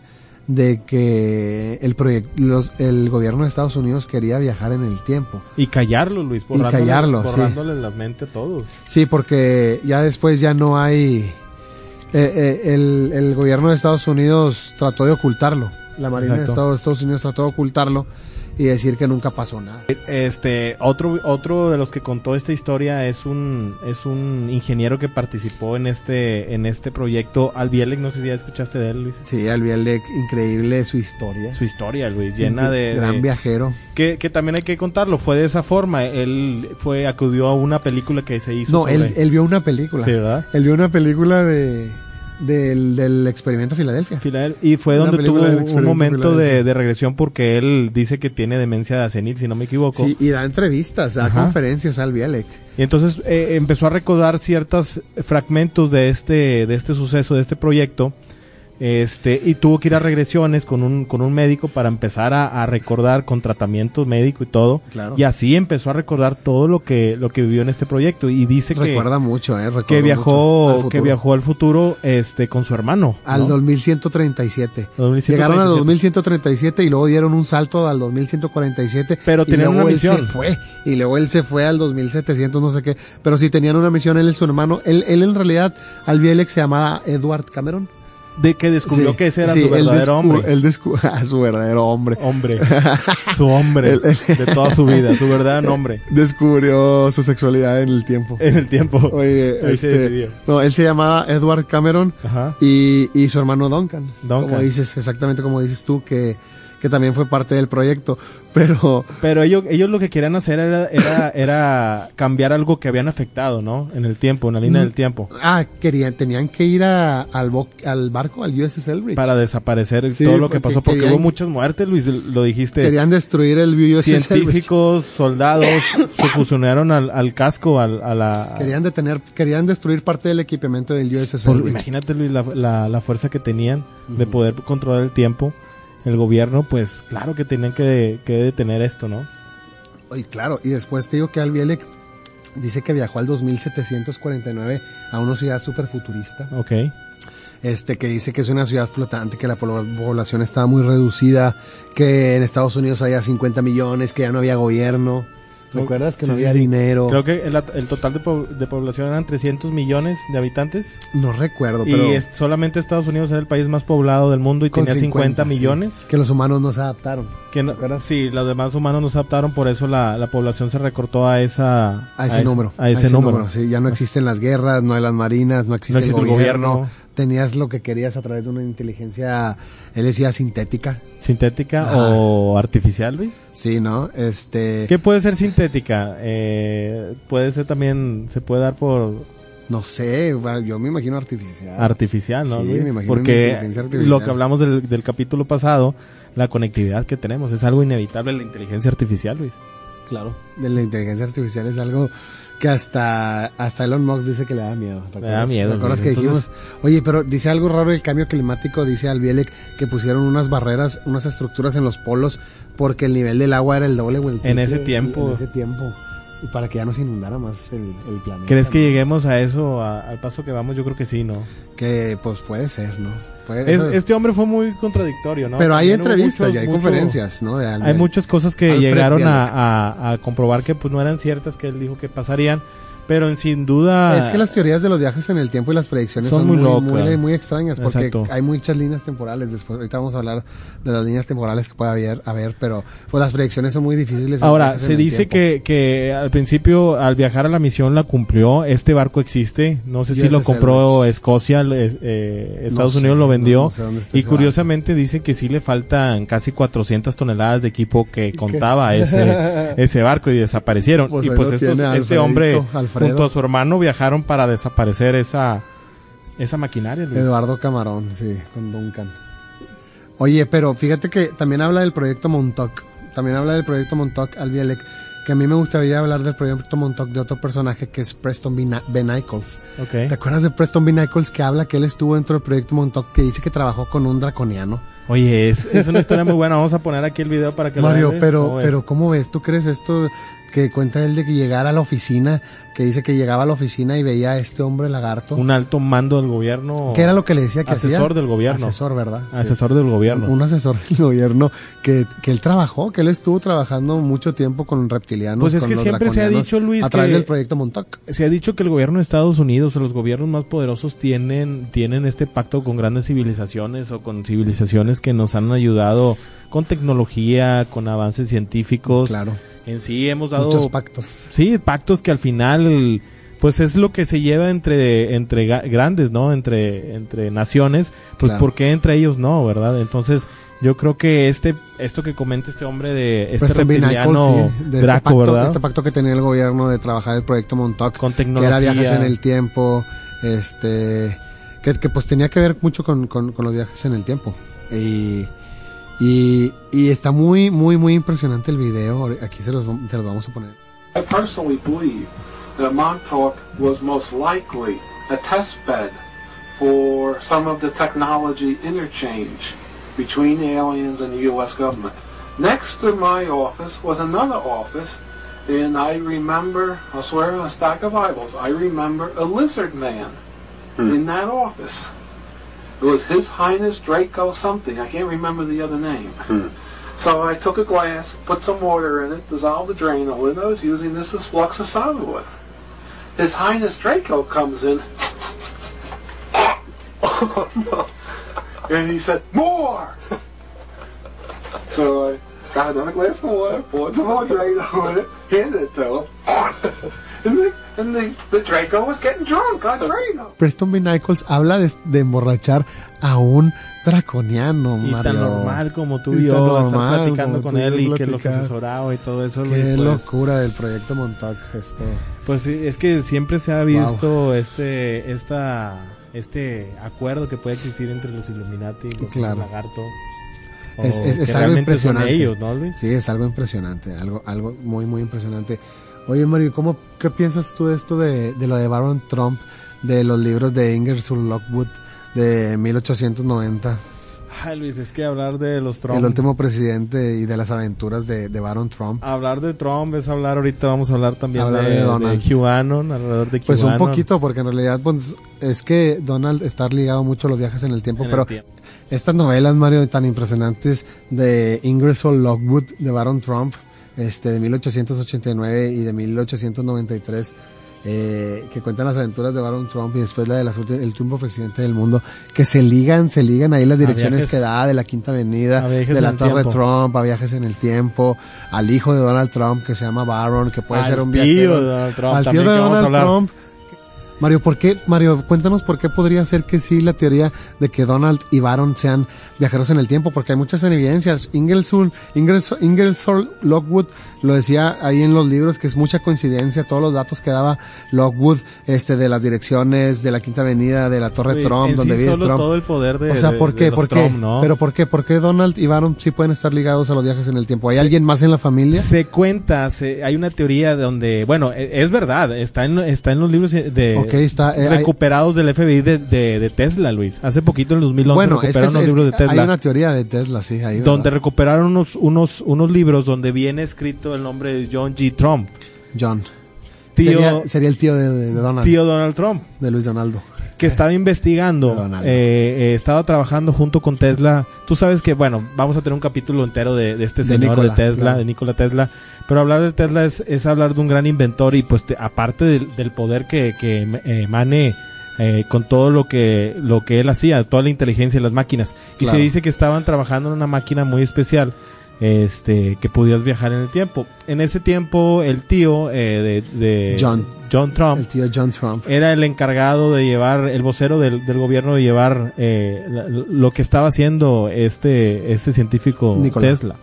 de que el proyecto, los- el gobierno de Estados Unidos quería viajar en el tiempo. Y callarlo, Luis. Y borrándole- callarlo, sí. Borrándole la mente a todos. Sí, porque ya después ya no hay, eh, eh, el, el gobierno de Estados Unidos trató de ocultarlo. La Marina de Estados Unidos trató de ocultarlo y decir que nunca pasó nada. Este, otro, otro de los que contó esta historia es un, es un ingeniero que participó en este, en este proyecto, Albielec, no sé si ya escuchaste de él, Luis. Sí, Albielec, increíble su historia. Su historia, Luis, llena de, Gran de- viajero. que, que también hay que contarlo, fue de esa forma, él fue, acudió a una película que se hizo No, sobre- él, él vio una película. Sí, ¿verdad? Él vio una película de del, del experimento Filadelfia. Y fue Una donde tuvo un momento de, de regresión porque él dice que tiene demencia senil, si no me equivoco. Sí, y da entrevistas, da Ajá. conferencias al Bielek. Y entonces eh, empezó a recordar ciertos fragmentos de este, de este suceso, de este proyecto. Este, y tuvo que ir a regresiones con un, con un médico para empezar a, a recordar con tratamiento médico y todo. Claro. Y así empezó a recordar todo lo que, lo que vivió en este proyecto. Y dice que, Recuerda mucho, eh. que mucho viajó, futuro. que viajó al futuro, este, con su hermano. al ¿no? 2137. 2137. Llegaron al 2137 y luego dieron un salto al 2147. Pero y tenían luego una él misión. se fue. Y luego él se fue al 2700, no sé qué. Pero sí tenían una misión, él y su hermano. Él, él en realidad, al Bielek se llamaba Edward Cameron. De que descubrió Sí, que ese era sí, su verdadero hombre. Él descu- a (laughs) su verdadero hombre. Hombre. (laughs) su hombre. El- el- de toda su vida. Su verdadero nombre. (laughs) Descubrió su sexualidad en el tiempo. En el tiempo. Oye, Ahí se este, decidió. no, él se llamaba Edward Cameron Ajá. y, y su hermano Duncan. Duncan. Como dices, exactamente como dices tú, que, que también fue parte del proyecto. Pero Pero ellos, ellos lo que querían hacer era, era, era cambiar algo que habían afectado, ¿no? En el tiempo, en la línea Mm. del tiempo. Ah, querían, tenían que ir a- al, bo- al barco, al USS Elbridge. Para desaparecer Sí, todo lo que pasó. Porque querían- hubo muchas muertes, Luis, lo dijiste. Querían destruir el USS Elbridge. Científicos, soldados, (coughs) se fusionaron al, al casco, al, a la... Querían detener, querían destruir parte del equipamiento del USS Elbridge. imagínate, Luis, la, la, la fuerza que tenían de poder controlar el tiempo. El gobierno, pues, claro que tenían que, que detener esto, ¿no? Y claro, y después te digo que Albielek dice que viajó al 2749 a una ciudad súper futurista. Ok. Este, que dice que es una ciudad flotante, que la po- población estaba muy reducida, que en Estados Unidos había 50 millones, que ya no había gobierno. ¿Recuerdas que Sí, no sí, había sí. dinero? Creo que el, el total de, po- de población eran 300 millones de habitantes. No recuerdo, Y pero es- solamente Estados Unidos era el país más poblado del mundo y tenía 50, sí. millones. Que los humanos no se adaptaron Que no- sí, los demás humanos no se adaptaron, por eso la, la población se recortó a esa a ese número. A ese, número. sí, ya no existen las guerras, no hay las marinas, no existe, No existe el, el gobierno. Tenías lo que querías a través de una inteligencia, él decía sintética. ¿Sintética Ajá. o artificial, Luis? Sí, ¿no? Este, ¿Qué puede ser sintética? Eh, puede ser también, se puede dar por no sé, yo me imagino artificial. artificial, ¿no? Sí, Luis? me imagino Porque inteligencia artificial. lo que hablamos del, del capítulo pasado, la conectividad que tenemos, es algo inevitable la inteligencia artificial, Luis. Claro, de la inteligencia artificial es algo que hasta, hasta Elon Musk dice que le da miedo. ¿recuerdas? da miedo, ¿Recuerdas que Entonces- dijimos, oye, pero dice algo raro el cambio climático, dice Albielek, que pusieron unas barreras, unas estructuras en los polos porque el nivel del agua era el doble o el triple ese tiempo. En ese tiempo. Y para que ya no se inundara más el, el planeta. ¿Crees que ¿no? lleguemos a eso, a- al paso que vamos? Yo creo que sí, ¿no? Que pues puede ser, ¿no? Puede- Es- eso- este hombre fue muy contradictorio, ¿no? pero hay También entrevistas muchos- y hay mucho- conferencias, ¿no? De Hay Albielek. muchas cosas que Alfred llegaron a, a- a comprobar que pues no eran ciertas, que él dijo que pasarían, pero en- sin duda... Es que las teorías de los viajes en el tiempo y las predicciones Son son, muy muy, locas. muy, muy extrañas porque Exacto. hay muchas líneas temporales. Después, ahorita vamos a hablar de las líneas temporales que puede haber, haber pero pues las predicciones son muy difíciles. Ahora, se dice que, que al principio, al viajar a la misión, la cumplió. Este barco existe. No sé si lo compró Elbridge. Escocia, eh, Estados No sé, Unidos lo vendió. no sé dónde está y curiosamente dicen que sí le faltan casi 400 toneladas de equipo que (laughs) contaba ese, (laughs) ese barco y desaparecieron. Pues y pues estos- este Alfredito, hombre Alfredo. junto a su hermano viajaron para desaparecer esa, esa maquinaria. Luis. Eduardo Camarón, sí, con Duncan. Oye, pero fíjate que también habla del proyecto Montauk. También habla del proyecto Montauk Albielek. Que a mí me gustaría hablar del proyecto Montauk de otro personaje que es Preston B. Na- B. Nichols. ¿Te Ok. acuerdas de Preston B. Nichols que habla que él estuvo dentro del proyecto Montauk que dice que trabajó con un draconiano? Oye, es, es una historia muy buena. Vamos a poner aquí el video para que lo Mario, vean, Luis. pero, pero ¿cómo ves? ¿Tú crees esto que cuenta él de que llegara a la oficina, que dice que llegaba a la oficina y veía a este hombre lagarto? Un alto mando del gobierno. ¿Qué era lo que le decía que hacía? Asesor del gobierno. Asesor, ¿verdad? Sí. Asesor del gobierno. Un asesor (laughs) del gobierno que, que él trabajó, que él estuvo trabajando mucho tiempo con reptilianos. Pues es que siempre se ha dicho, Luis, A través que- del proyecto Montauk. Se ha dicho que el gobierno de Estados Unidos o los gobiernos más poderosos tienen, tienen este pacto con grandes civilizaciones o con civilizaciones que nos han ayudado con tecnología, con avances científicos. Claro. En sí hemos dado Muchos pactos. Sí, pactos que al final, pues es lo que se lleva entre, entre grandes, ¿no? Entre, entre naciones, pues Claro. ¿por qué entre ellos no, verdad? Entonces, yo creo que este, esto que comenta este hombre de este Preston reptiliano sí, de este Draco, pacto, ¿verdad? este pacto que tenía el gobierno de trabajar el proyecto Montauk. Con que tecnología. era viajes en el tiempo, este, que, que pues tenía que ver mucho con, con, con los viajes en el tiempo. Y, y, y está muy, muy, muy impresionante el video. Aquí se los, se los vamos a poner. I personally believe that Montauk was most likely a test bed for some of the technology interchange between aliens and the U.S. government. Next to my office was another office, and I remember, I swear on a stack of Bibles, I remember a lizard man hmm. in that office. It was His Highness Draco something. I can't remember the other name. Hmm. So I took a glass, put some water in it, dissolved the drain on it. I was using this as flux of solid wood. His Highness Draco comes in. oh, (laughs) no. and he said, More! so I got another glass of water, poured some more drain on it, handed it to him. (laughs) and the, and the, the Draco was getting drunk on Drano. Preston B. Nichols habla de, de emborrachar a un draconiano, Y Mario. tan normal como tú Y y yo, estar normal platicando como con y él y que los platicar. asesoraba y todo eso. Qué pues, locura del proyecto Montauk, esto. Pues sí, es que siempre se ha visto este, esta, este acuerdo que puede existir entre los Illuminati y los Claro. lagartos. Es- es- es algo impresionante. ellos, ¿no, Luis? Sí, es algo impresionante, algo, algo muy, muy impresionante. Oye, Mario, ¿cómo, ¿qué piensas tú de esto de, de lo de Baron Trump, de los libros de Ingersoll Lockwood de 1890, Ay, Luis, es que hablar de los Trump. el último presidente y de las aventuras de, de Baron Trump? Hablar de Trump es hablar, ahorita vamos a hablar también Hablar de, de de, Donald. QAnon, alrededor de QAnon. Pues un poquito, porque en realidad pues, es que Donald está ligado mucho a los viajes en el tiempo, en el pero tiempo. estas novelas, Mario, tan impresionantes de Ingersoll Lockwood, de Baron Trump, este, de 1889 y de 1893, eh, que cuentan las aventuras de Baron Trump y después la de las el último presidente del mundo, que se ligan, se ligan ahí las direcciones viajes- que da de la Quinta Avenida, de la Torre tiempo. Trump, a viajes en el tiempo, al hijo de Donald Trump que se llama Baron, que puede Al ser un tío viajero, de Donald Trump, al tío de Donald. Trump. Mario, ¿por qué, Mario, cuéntanos por qué podría ser que sí la teoría de que Donald y Baron sean viajeros en el tiempo? Porque hay muchas evidencias. Ingersoll, Ingersoll, Ingersoll Lockwood lo decía ahí en los libros que es mucha coincidencia todos los datos que daba Lockwood, este, de las direcciones, de la Quinta Avenida, de la Torre Oye, Trump, donde sí vive solo Trump. todo el poder de o sea, ¿por de qué? ¿Por qué? Trump, ¿no? Pero ¿por qué? ¿Por qué Donald y Baron sí pueden estar ligados a los viajes en el tiempo? ¿Hay alguien más en la familia? Se cuenta, se- hay una teoría donde, bueno, e- es verdad, está en, está en los libros de Ok, está, eh, hay- recuperados del FBI de, de, de Tesla, Luis. Hace poquito en 2011 Bueno, es que, recuperaron es- los es libros de que Tesla. hay una teoría de Tesla, sí, ahí. donde recuperaron unos, unos, unos libros donde viene escrito el nombre de John G. Trump, John. Tío- sería, sería el tío de, de- de Donald, tío Donald Trump, de Luis Donaldo. Que estaba investigando, eh, eh, estaba trabajando junto con Tesla. Tú sabes que, bueno, vamos a tener un capítulo entero de, de este De señor Nikola, de Tesla, claro. de Nikola Tesla. Pero hablar de Tesla es, es hablar de un gran inventor y pues te- aparte del, del poder que, que em- emane eh, con todo lo que, lo que él hacía, toda la inteligencia de las máquinas. Y Claro. se dice que estaban trabajando en una máquina muy especial, este, que podías viajar en el tiempo. en ese tiempo el tío eh, de, de John. John Trump El tío John Trump. era el encargado de llevar, el vocero del, del gobierno de llevar eh, lo que estaba haciendo este, este científico. Tesla.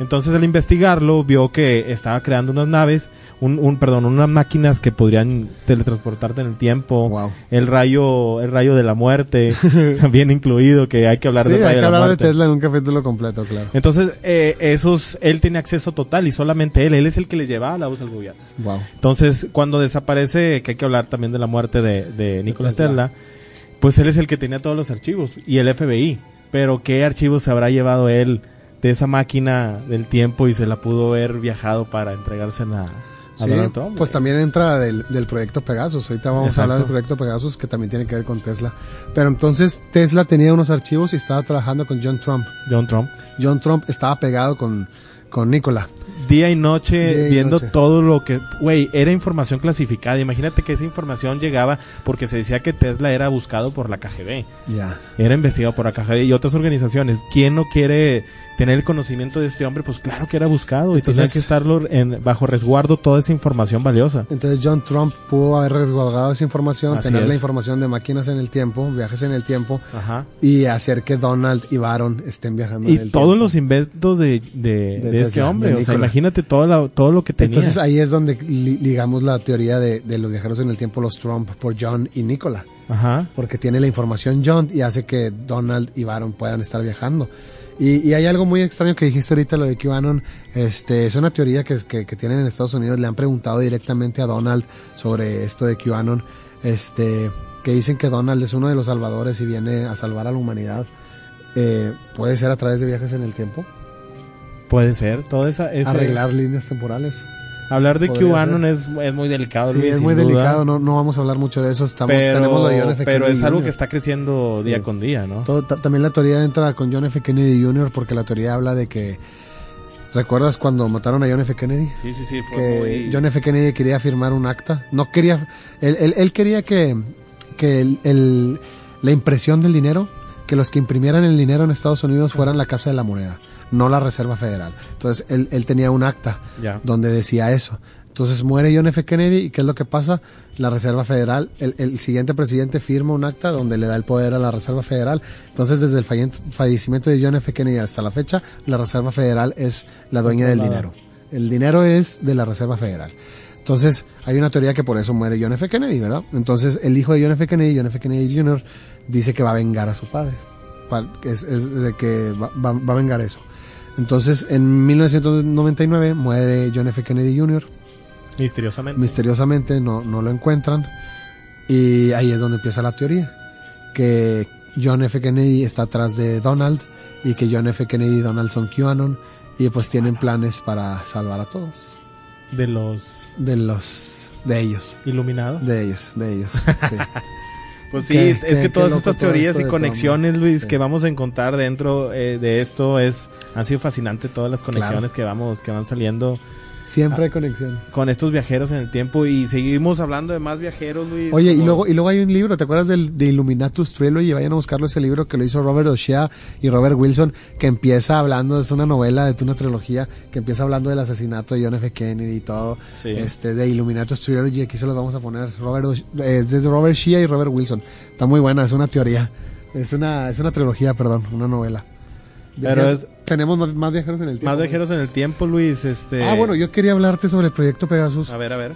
Entonces al investigarlo vio que estaba creando unas naves, un, un perdón, unas máquinas que podrían teletransportarte en el tiempo. Wow. El rayo, el rayo de la muerte, (laughs) también incluido, que hay que hablar Sí, del hay rayo que de la de. Tesla en un capítulo completo, claro. Entonces, eh, esos, él tiene acceso total y solamente él, él es el que les llevaba la voz al gobierno. Wow. Entonces, cuando desaparece, que hay que hablar también de la muerte de, de Tesla. Tesla, pues él es el que tenía todos los archivos y el FBI. Pero ¿qué archivos se habrá llevado él de esa máquina del tiempo y se la pudo haber viajado para entregársela a Sí, Donald Trump? pues también entra del, del proyecto Pegasus. Ahorita vamos a hablar del proyecto Pegasus que también tiene que ver con Tesla. Pero entonces Tesla tenía unos archivos y estaba trabajando con John Trump. John Trump. John Trump estaba pegado con, con Nikola. Día y noche Día y viendo noche. todo lo que... Güey, era información clasificada. Imagínate que esa información llegaba porque se decía que Tesla era buscado por la KGB. Ya. Era investigado por la KGB y otras organizaciones. ¿Quién no quiere tener el conocimiento de este hombre? Pues claro que era buscado y tenía que estarlo en, bajo resguardo toda esa información valiosa. Entonces John Trump pudo haber resguardado esa información, Así tener la información de máquinas en el tiempo, viajes en el tiempo Ajá. y hacer que Donald y Baron estén viajando en Y el todos tiempo. los inventos de, de, De este hombre. o sea, imagínate todo, la- todo lo que tenía. Entonces ahí es donde li- ligamos la teoría de, de los viajeros en el tiempo, los Trump, por John y Nikola. Ajá. porque tiene la información John y hace que Donald y Baron puedan estar viajando. Y, y hay algo muy extraño que dijiste ahorita, lo de QAnon, este, es una teoría que, que, que tienen en Estados Unidos, le han preguntado directamente a Donald sobre esto de QAnon, este, que dicen que Donald es uno de los salvadores y viene a salvar a la humanidad. Eh, puede ser a través de viajes en el tiempo, Puede ser. Toda esa... ese- arreglar líneas temporales. Hablar de podría QAnon es, es muy delicado. Sí, Luis, es muy duda. delicado, no, no vamos a hablar mucho de eso, estamos, Pero, tenemos de John F. pero Kennedy es algo Jr.. que está creciendo día Sí. con día, ¿no? Todo- también la teoría entra con John F. Kennedy Jr. porque la teoría habla de que ¿recuerdas cuando mataron a John F. Kennedy? Sí, sí, sí. Fue Que muy... John F. Kennedy quería firmar un acta, no quería, él, él- él quería que, que el, el- la impresión del dinero, que los que imprimieran el dinero en Estados Unidos fueran la Casa de la Moneda, no la Reserva Federal. Entonces él, él tenía un acta donde decía eso. Entonces muere John F. Kennedy y ¿qué es lo que pasa? La Reserva Federal, el, el siguiente presidente firma un acta donde le da el poder a la Reserva Federal. Entonces desde el falle- fallecimiento de John F. Kennedy hasta la fecha, la Reserva Federal es la dueña del dinero. El dinero es de la Reserva Federal. Entonces hay una teoría que por eso muere John F. Kennedy, ¿verdad? Entonces el hijo de John F. Kennedy, John F. Kennedy Jr., dice que va a vengar a su padre. Pa- Es, es de que va, va- va a vengar eso. Entonces en 1999 muere John F. Kennedy Jr Misteriosamente. misteriosamente no, no lo encuentran y ahí es donde empieza la teoría que John F. Kennedy está atrás de Donald y que John F. Kennedy y Donald son QAnon y pues tienen planes para salvar a todos de los de los de ellos iluminados. de ellos de ellos (laughs) sí. Pues sí, Qué- es qué- que todas estas teorías y conexiones. Luis, Sí. que vamos a encontrar dentro eh, de esto es han sido fascinantes todas las conexiones que vamos que van saliendo siempre hay conexiones con estos viajeros en el tiempo y seguimos hablando de más viajeros, Luis. Oye, y luego, y luego hay un libro, ¿te acuerdas del, de Illuminatus Trilogy? Vayan a buscarlo ese libro que lo hizo Robert O'Shea y Robert Wilson, que empieza hablando, es una novela de una trilogía, que empieza hablando del asesinato de John F. Kennedy y todo, Sí. este, de Illuminatus Trilogy, aquí se los vamos a poner, Robert, O'Sh- es de Robert Shea y Robert Wilson, está muy buena, es una teoría, es una, es una trilogía, perdón, una novela. Pero tenemos más, más viajeros en el tiempo. más viajeros en el tiempo, Luis, este Ah, bueno, yo quería hablarte sobre el proyecto Pegasus, A ver, a ver.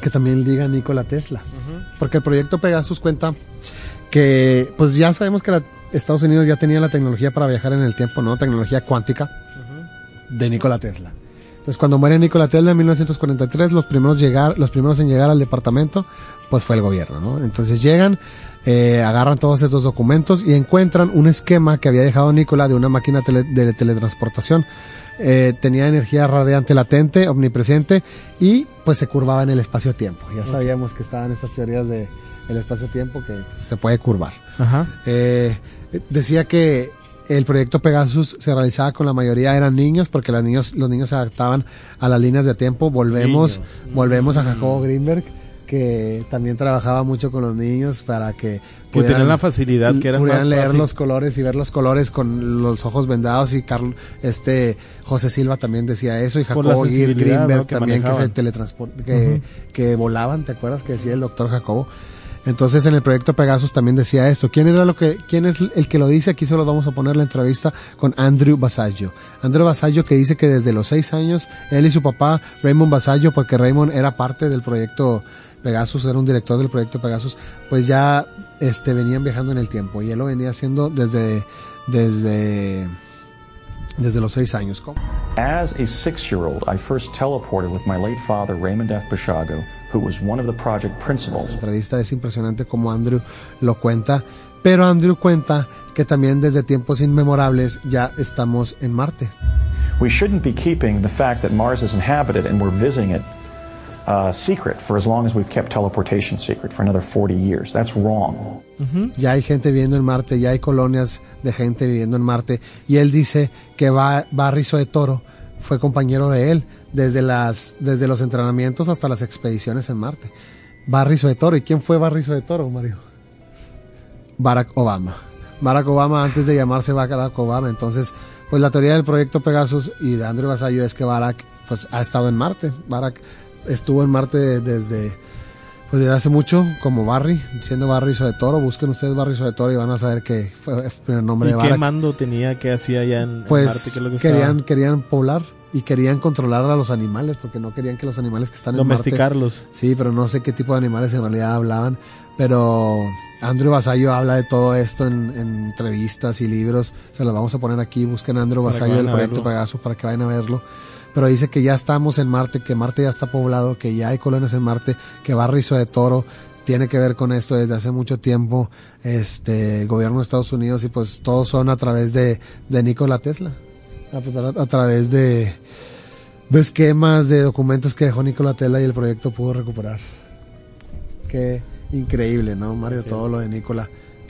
que también diga Nikola Tesla. Porque el proyecto Pegasus cuenta que, pues ya sabemos que la- Estados Unidos ya tenía la tecnología para viajar en el tiempo, ¿no? Tecnología cuántica de Nikola Tesla. Entonces, cuando muere Nikola Tesla en 1943, los primeros, llegar, los primeros en llegar al departamento, pues fue el gobierno, ¿no? Entonces llegan, eh, agarran todos estos documentos y encuentran un esquema que había dejado Nikola de una máquina tele- de teletransportación. Eh, tenía energía radiante latente, omnipresente y pues se curvaba en el espacio-tiempo. Ya sabíamos que estaban estas teorías de el espacio-tiempo que pues, se puede curvar. Ajá. Eh, decía que el proyecto Pegasus se realizaba con la mayoría eran niños porque los niños los niños se adaptaban a las líneas de tiempo. Volvemos Niños. volvemos a Mm. Jacobo Greenberg que también trabajaba mucho con los niños para que que tenían la facilidad que era pudieran más leer fácil. los colores y ver los colores con los ojos vendados y Carl, este José Silva también decía eso y Jacobo Greenberg ¿no? que también que se teletransport que, que volaban, ¿te acuerdas que decía el doctor Jacobo? Entonces en el proyecto Pegasus también decía esto. ¿Quién era lo que, quién es el que lo dice? Aquí solo vamos a poner la entrevista con Andrew Basaggio. Andrew Basaggio que dice que desde los seis años, él y su papá, Raymond Basaggio, porque Raymond era parte del proyecto Pegasus, era un director del proyecto Pegasus, pues ya, este, venían viajando en el tiempo y él lo venía haciendo desde, desde, desde los seis años. ¿Cómo? As a six year old, I first teleported with my late father, Raymond F. Bashago, who was one of the project principals. La entrevista es impresionante como Andrew lo cuenta, pero Andrew cuenta que también desde tiempos inmemorables ya estamos en Marte. We shouldn't be keeping the fact that Mars is inhabited and we're visiting it uh, secret for as long as we've kept teleportation secret for another 40 years. That's wrong. Ya hay gente viviendo en Marte, ya hay colonias de gente viviendo en Marte. Y él dice que va, Barry de Toro fue compañero de él desde, las, desde los entrenamientos hasta las expediciones en Marte. Barry de Toro. ¿Y quién fue Barry de Toro, Mario? Barack Obama. Barack Obama antes de llamarse Barack Obama. Entonces, pues la teoría del proyecto Pegasus y de Andrew Basayo es que Barack pues ha estado en Marte. Barack estuvo en Marte desde pues desde hace mucho como Barry, siendo Barry de Toro. Busquen ustedes Barry de Toro y van a saber que fue el primer nombre ¿Y de qué Barack. mando tenía? ¿Qué hacía allá en, en Marte? Pues ¿Qué lo que querían, querían poblar y querían controlar a los animales porque no querían que los animales que están en Marte domesticarlos. Sí, pero no sé qué tipo de animales en realidad hablaban. Pero Andrew Basayo habla de todo esto en, en entrevistas y libros. Se los vamos a poner aquí. Busquen a Andrew Basayo del proyecto. Pegasus para que vayan a verlo. Pero dice que ya estamos en Marte, que Marte ya está poblado, que ya hay colonias en Marte, que Barrizo de Toro tiene que ver con esto desde hace mucho tiempo. Este, el gobierno de Estados Unidos y pues todos son a través de, de Nikola Tesla. A, través de, de esquemas, de documentos que dejó Nikola Tesla y el proyecto pudo recuperar. Qué increíble, ¿no, Mario? Así Todo lo de Nicola.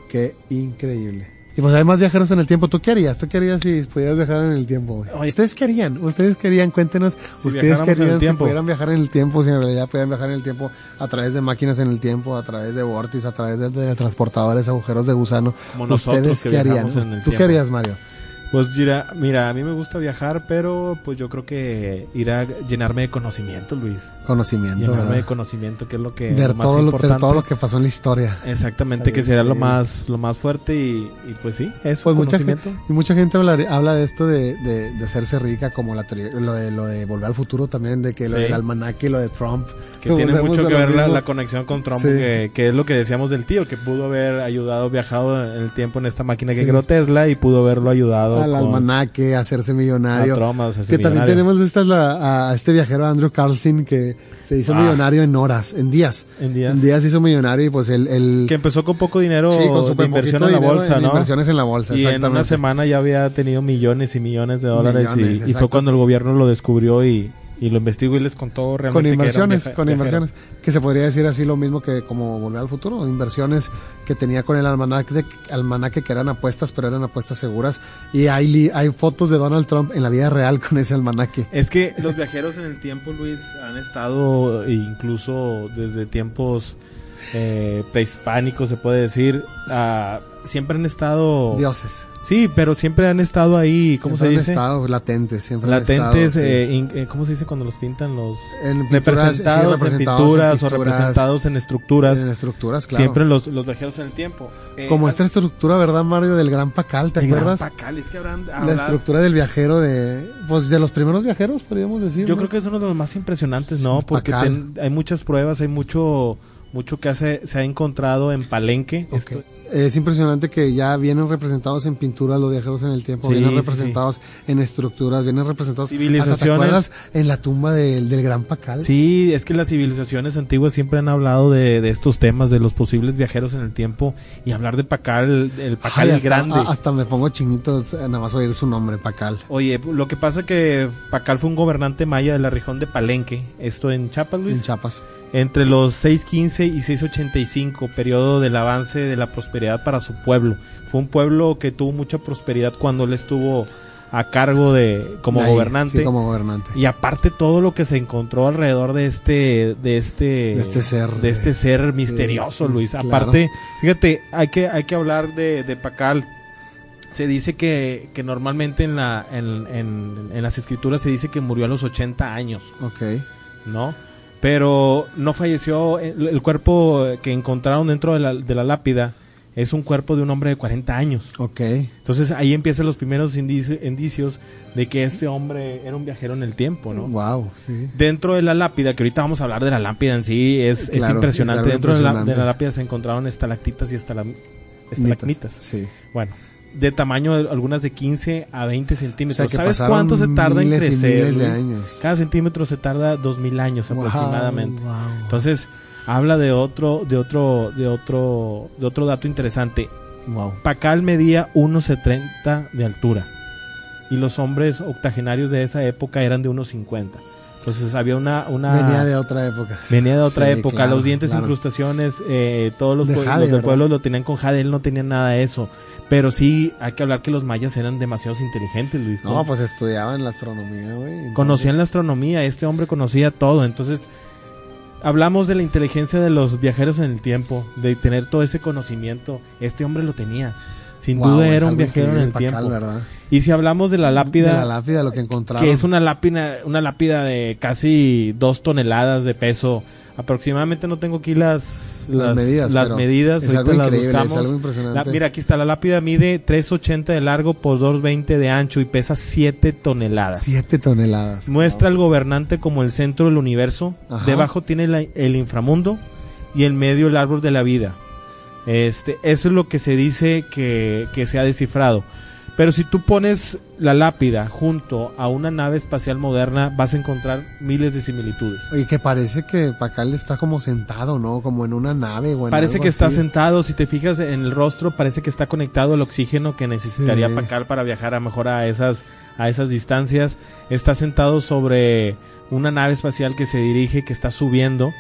Qué increíble. Y pues hay más viajeros en el tiempo. ¿Tú qué harías? ¿Tú qué harías si pudieras viajar en el tiempo? Oye. ¿Ustedes qué harían? ¿Ustedes querían? Cuéntenos. Si ¿Ustedes el querían si pudieran viajar en el tiempo? Si en realidad pudieran viajar en el tiempo a través de máquinas en el tiempo, a través de vórtices, a través de teletransportadores, agujeros de gusano. Como ¿Ustedes qué harían? ¿Tú qué harías, Mario? Pues mira, mira, a mí me gusta viajar, pero pues yo creo que ir a llenarme de conocimiento, Luis. Conocimiento, Llenarme ¿verdad? de conocimiento, que es lo que Ver lo más todo, lo, ver importante. todo lo que pasó en la historia. Exactamente, Está que será lo más, lo más fuerte y, y pues sí, eso, Pues mucha conocimiento. gente, y mucha gente habla, habla de esto de, de, de hacerse rica, como la lo de, lo de volver al futuro también, de que lo del almanaque y lo de Trump. Que tiene mucho que lo ver la, conexión con Trump, Sí. que, que es lo que decíamos del tío, que pudo haber ayudado, viajado en el tiempo en esta máquina que Sí. creó Tesla y pudo haberlo ayudado al con almanaque, hacerse millonario. hacerse que también millonario. tenemos esta es la, a este viajero Andrew Carlson que se hizo Ah. millonario en horas, en días. en días. En días se hizo millonario y pues el, el Que empezó con poco dinero sí, con de inversión en la bolsa, en ¿no? inversiones en la bolsa, Y en exactamente. una semana ya había tenido millones y millones de dólares y- Millones, y, exacto. fue cuando el gobierno lo descubrió y, y lo investigó y les contó realmente con que era un inversiones, con inversiones, que se podría decir así lo mismo que como volver al futuro, inversiones que tenía con el almanaque, de- almanaque que eran apuestas, pero eran apuestas seguras y hay li- hay fotos de Donald Trump en la vida real con ese almanaque. Es que (laughs) los viajeros en el tiempo, Luis, han estado incluso desde tiempos eh, prehispánicos, se puede decir, ah, siempre han estado... Dioses. Sí, pero siempre han estado ahí, ¿cómo Siempre se han dice? estado latentes, siempre Latentes, han estado, sí. eh, in- eh, ¿cómo se dice cuando los pintan los... en pinturas, representados, sí, en pinturas o representados en estructuras. en estructuras, claro. Siempre los, los viajeros en el tiempo. Eh, Como esta estructura, ¿verdad, Mario? Del Gran Pacal, ¿te el Gran acuerdas? Pacal, es que habrán La estructura del viajero de, pues de los primeros viajeros, podríamos decir. Yo ¿no? creo que es uno de los más impresionantes, ¿no? Porque ten- hay muchas pruebas, hay mucho mucho que hace, se ha encontrado en Palenque. Esto- Es impresionante que ya vienen representados en pinturas los viajeros en el tiempo, Sí, vienen sí, representados en estructuras, vienen representados. Hasta, ¿Te Civilizaciones. acuerdas? En la tumba del, del Gran Pacal. Sí, es que las civilizaciones antiguas siempre han hablado de, de estos temas, de los posibles viajeros en el tiempo y hablar de Pacal, el Pacal Ay, hasta, grande. a- hasta me pongo chinitos nada más oír su nombre, Pacal. Oye, lo que pasa que Pacal fue un gobernante maya de la región de Palenque, esto en Chiapas, Luis. En Chiapas. Entre los 615 y 685, periodo del avance de la prosperidad para su pueblo. Fue un pueblo que tuvo mucha prosperidad cuando él estuvo a cargo de como Ahí, gobernante. Sí, como gobernante. Y aparte todo lo que se encontró alrededor de este de este De este ser. de este ser misterioso, Luis. claro. Aparte, fíjate, hay que hay que hablar de, de Pacal. Se dice que, que normalmente en la en, en- en las escrituras se dice que murió a los 80 años, Ok. ¿no? Pero no falleció el, el cuerpo que encontraron dentro de la, de la lápida es un cuerpo de un hombre de 40 años. Ok. Entonces ahí empiezan los primeros indici- indicios de que este hombre era un viajero en el tiempo, ¿no? Wow, sí. Dentro de la lápida, que ahorita vamos a hablar de la lápida en sí, es, es Claro, es impresionante. Dentro de la, de la lápida se encontraron estalactitas y estalam- estalagmitas. Sí. Bueno, de tamaño de- algunas de 15 a 20 O sea, centímetros. ¿Sabes cuánto se tarda en crecer? de años. Cada centímetro se tarda 2000 años Wow, aproximadamente. wow. Entonces, habla de otro, de otro, de otro, de otro dato interesante. wow. Pacal medía 1,70 de altura. Y los hombres octogenarios de esa época eran de 1,50. Entonces había una... una Venía de otra época. venía de otra Sí, época. claro, los dientes, claro. incrustaciones, eh, todos los, De pue- jade, los del pueblo lo tenían con jade. Él no tenía nada de eso. Pero sí hay que hablar que los mayas eran demasiado inteligentes, Luis. No, pues estudiaban la astronomía, güey. entonces- Conocían la astronomía, este hombre conocía todo, entonces hablamos de la inteligencia de los viajeros en el tiempo, de tener todo ese conocimiento, este hombre lo tenía. Sin Wow, duda era un viajero en el tiempo. ¿verdad? Y si hablamos de la lápida, De la lápida, lo que encontraron. que es una lápida, una lápida de casi dos toneladas de peso, aproximadamente no tengo aquí las Las medidas, las medidas, es ahorita algo las increíble, es buscamos. algo impresionante. La- mira, aquí está, la lápida mide 3.80 de largo por 2.20 de ancho y pesa 7 toneladas. Siete toneladas. Muestra Wow. al gobernante como el centro del universo. Ajá. Debajo tiene la- el inframundo y el medio el árbol de la vida. Este, eso es lo que se dice que, que se ha descifrado. Pero si tú pones la lápida junto a una nave espacial moderna, vas a encontrar miles de similitudes. Oye, que parece que Pacal está como sentado, ¿no? Como en una nave. Parece que está sentado, si te fijas en el rostro, parece que está conectado al oxígeno que necesitaría Sí. Pacal para viajar a mejor a esas, a esas distancias. Está sentado sobre una nave espacial que se dirige, que está subiendo.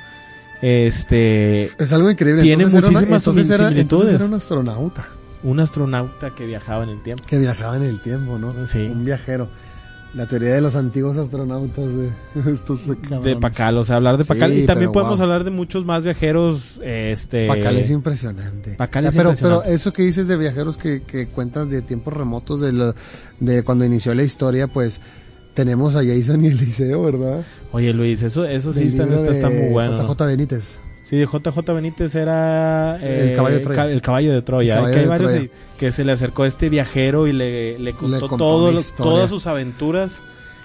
Este, Es algo increíble. Tiene Entonces era una- muchísimas entonces similitudes. entonces era un astronauta un astronauta que viajaba en el tiempo. que viajaba en el tiempo, ¿no? Sí. Un viajero. La teoría de los antiguos astronautas de (laughs) estos cabrones. De Pacal, o sea, hablar de Sí, Pacal. y también podemos wow. hablar de muchos más viajeros. Este, Pacal es impresionante. Pacal Ya, es pero, impresionante. pero eso que dices de viajeros que, que cuentas de tiempos remotos, de, lo- de cuando inició la historia, pues tenemos a Jason y Eliseo, ¿verdad? Oye, Luis, eso, eso sí también está, muy bueno. ¿no? JJ Benítez. Sí, de JJ Benítez era El caballo de Troya. el caballo de Troya. El caballo que hay de varios Troya. que se le acercó a este viajero y le, le contó, contó todo una lo- historia. todas sus aventuras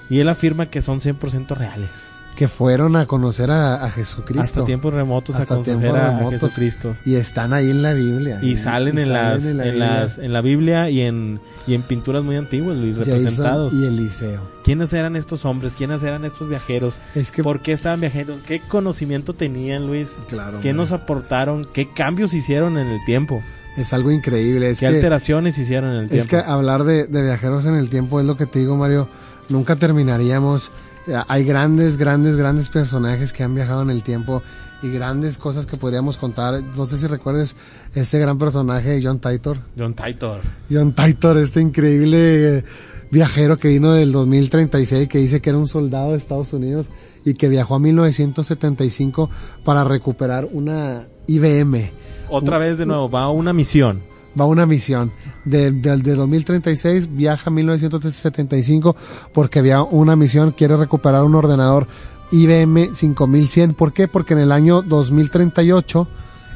y él afirma que son 100% reales. Que fueron a conocer a, a Jesucristo. Hasta tiempos remotos Hasta a conocer tiempos a remotos. Jesucristo. Y están ahí en la Biblia. Y salen, en, salen las, en la las, en la Biblia y en, y en pinturas muy antiguas, Luis, representados. Y Eliseo. ¿Quiénes eran estos hombres? ¿Quiénes eran estos viajeros? Es que, ¿Por qué estaban viajando? ¿Qué conocimiento tenían, Luis? claro, ¿Qué hombre, nos aportaron? ¿Qué cambios hicieron en el tiempo? es algo increíble. Es ¿Qué que, alteraciones hicieron en el tiempo? es que hablar de, de viajeros en el tiempo es lo que te digo, Mario. Nunca terminaríamos. Eh, Hay grandes, grandes, grandes personajes que han viajado en el tiempo y grandes cosas que podríamos contar. No sé si recuerdes ese gran personaje, John Titor. John Titor. John Titor, este increíble eh, viajero que vino del 2036, que dice que era un soldado de Estados Unidos y que viajó a 1975 para recuperar una IBM. Otra vez de nuevo, va a una misión. Va a una misión. De, de, de 2036 viaja a 1975 porque había una misión, quiere recuperar un ordenador IBM 5100. ¿Por qué? Porque en el año 2038,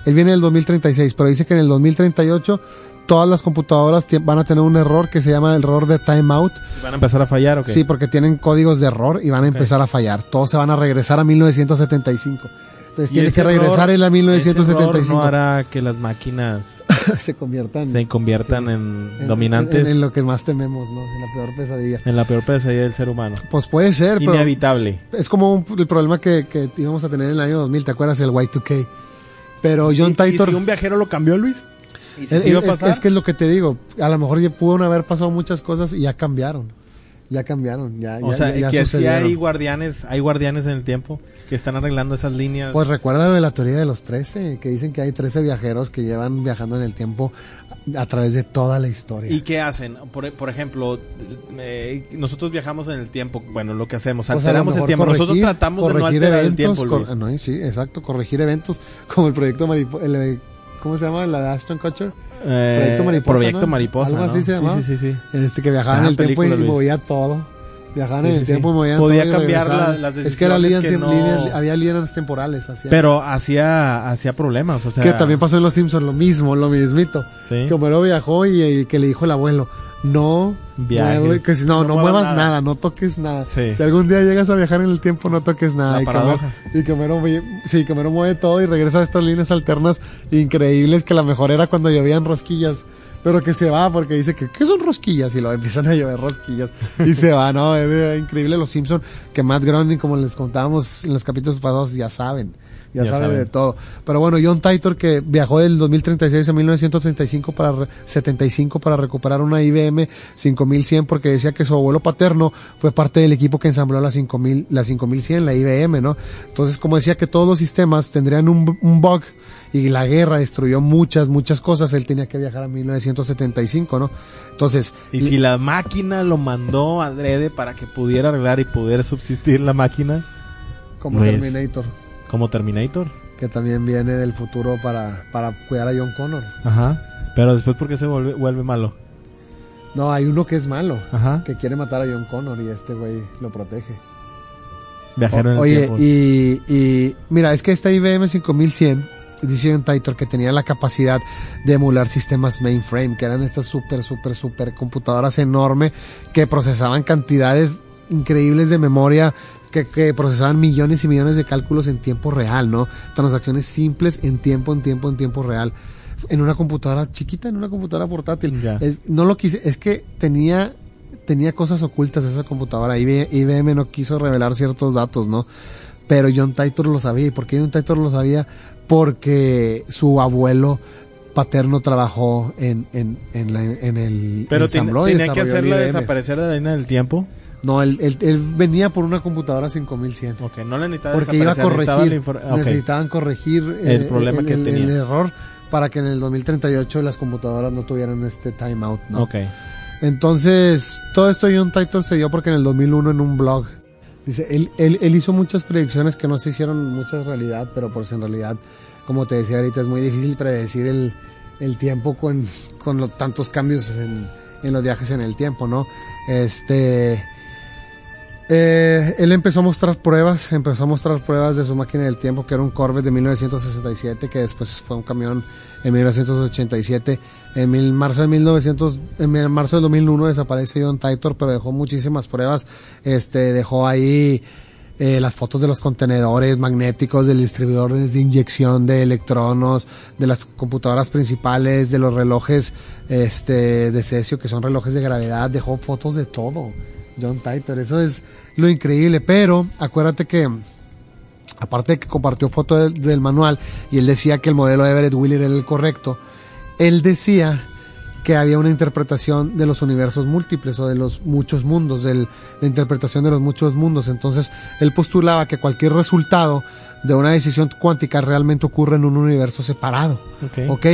él viene del 2036, pero dice que en el 2038 todas las computadoras van a tener un error que se llama el error de timeout. ¿Van a empezar a fallar o? Sí, porque tienen códigos de error y van a empezar a fallar. Todos se van a regresar a 1975. Entonces Y tiene que regresar error- él a ese 1975. error no hará que las máquinas (laughs) se conviertan se conviertan Sí. en, en- dominantes En, en, en lo que más tememos, ¿no? En la peor pesadilla. la peor pesadilla del ser humano. Pues puede ser, pero Inevitable. es como un- el problema que, que íbamos a tener en el año 2000, ¿te acuerdas? El Y2K. Pero John ¿Y- y Titor... si un viajero lo cambió, Luis? ¿Y si es, a pasar? es que es lo que te digo. A lo mejor ya pudo haber pasado muchas cosas y ya cambiaron. Ya cambiaron, ya, O ya, sea, ya- ya que sí hay guardianes, hay guardianes en el tiempo que están arreglando esas líneas. Pues recuerda lo de la teoría de los 13, que dicen que hay 13 viajeros que llevan viajando en el tiempo a través de toda la historia. ¿Y qué hacen? Por, por ejemplo, eh, nosotros viajamos en el tiempo. Bueno, lo que hacemos, alteramos el tiempo. nosotros corregir- tratamos de no alterar el eventos, tiempo, cor- Luis. no, sí, exacto, corregir eventos (laughs) como el proyecto Mariposa, ¿cómo se llama? La de Ashton Kutcher. Eh, Proyecto Mariposa, Proyecto ¿no? Mariposa, Algo así ¿no? se llamaba. Sí, sí, sí. Este que viajaba Ah, en el tiempo y Luis. movía todo. Viajaban Sí, en el sí, tiempo sí. y movían Podía todo y cambiar la- las Es que era decisiones líneas, que no- líneas- había líneas temporales. Pero hacía, hacía problemas, o sea... que también pasó en Los Simpsons, lo mismo, lo mismito. Sí. Que Homero viajó y, y que le dijo el abuelo, no Viajes. que si no, No no, muevas nada. nada. no toques nada. Sí. Si algún día llegas a viajar en el tiempo, no toques nada. La y, vi- sí, Homero mueve todo y regresa a estas líneas alternas increíbles que la mejor era cuando llovían rosquillas. Pero que se va porque dice que ¿qué son rosquillas? Y lo empiezan a llover rosquillas. (laughs) Y se va, ¿no? Es eh, increíble los Simpsons que Matt Groening, como les contábamos en los capítulos pasados, ya saben. Ya, saben. de todo. Pero bueno, John Titor que viajó del 2036 a 1935 para re- 75 para recuperar una IBM 5100 porque decía que su abuelo paterno fue parte del equipo que ensambló la 5000 la 5100 la IBM, ¿no? Entonces, como decía que todos los sistemas tendrían un, un bug y la guerra destruyó muchas muchas cosas, él tenía que viajar a 1975, ¿no? Entonces, Y si la máquina lo mandó adrede para que pudiera arreglar y pudiera subsistir la máquina, como. Terminator, como Terminator. que también viene del futuro para para cuidar a John Connor. Ajá. Pero después, ¿por qué se vuelve, vuelve malo? No, hay uno que es malo, Ajá. que quiere matar a John Connor y este güey lo protege. Viajero en el Oye, tiempo. y, y mira, es que esta IBM 5100 dice un Titor que tenía la capacidad de emular sistemas mainframe, que eran estas súper, súper, súper computadoras enormes que procesaban cantidades increíbles de memoria, que, que procesaban millones y millones de cálculos en tiempo real, ¿no? Transacciones simples en tiempo, en tiempo, en tiempo real. En una computadora chiquita, en una computadora portátil. Es, no lo quise, es que tenía tenía cosas ocultas esa computadora. IB- IBM no quiso revelar ciertos datos, ¿no? Pero John Titor lo sabía. ¿Y por qué John Titor lo sabía? Porque su abuelo paterno trabajó en, en, en, la- en el Pero ten- tenía que hacerla IBM. desaparecer de la línea del tiempo. No, él, él- él venía por una computadora 5100. Ok, no la necesitaba Porque iba a necesitaba corregir, ok. necesitaban corregir eh, El problema que el- tenía. el error para que en el 2038 las computadoras no tuvieran este timeout, ¿no? Ok. Entonces, todo esto John Titor se dio porque en el 2001 en un blog, dice, él, él, él hizo muchas predicciones que no se hicieron muchas realidad, pero pues en realidad, como te decía ahorita, es muy difícil predecir el, el tiempo con, con los tantos cambios en, en los viajes en el tiempo, ¿no? Este... eh, él empezó a mostrar pruebas, empezó a mostrar pruebas de su máquina del tiempo, que era un Corvette de 1967, que después fue un camión en 1987. En mil- marzo de 1900, en marzo del 2001 desaparece John Titor, pero dejó muchísimas pruebas. Este, dejó ahí eh, las fotos de los contenedores magnéticos, del distribuidor de inyección de electronos, de las computadoras principales, de los relojes este, de cesio, que son relojes de gravedad. Dejó fotos de todo. John Titor, eso es lo increíble. Pero acuérdate que aparte de que compartió foto del, del manual y él decía que el modelo de Everett Wheeler era el correcto, él decía que había una interpretación de los universos múltiples o de los muchos mundos, de la interpretación de los muchos mundos. Entonces, él postulaba que cualquier resultado de una decisión cuántica realmente ocurre en un universo separado. Ok. ¿Ok?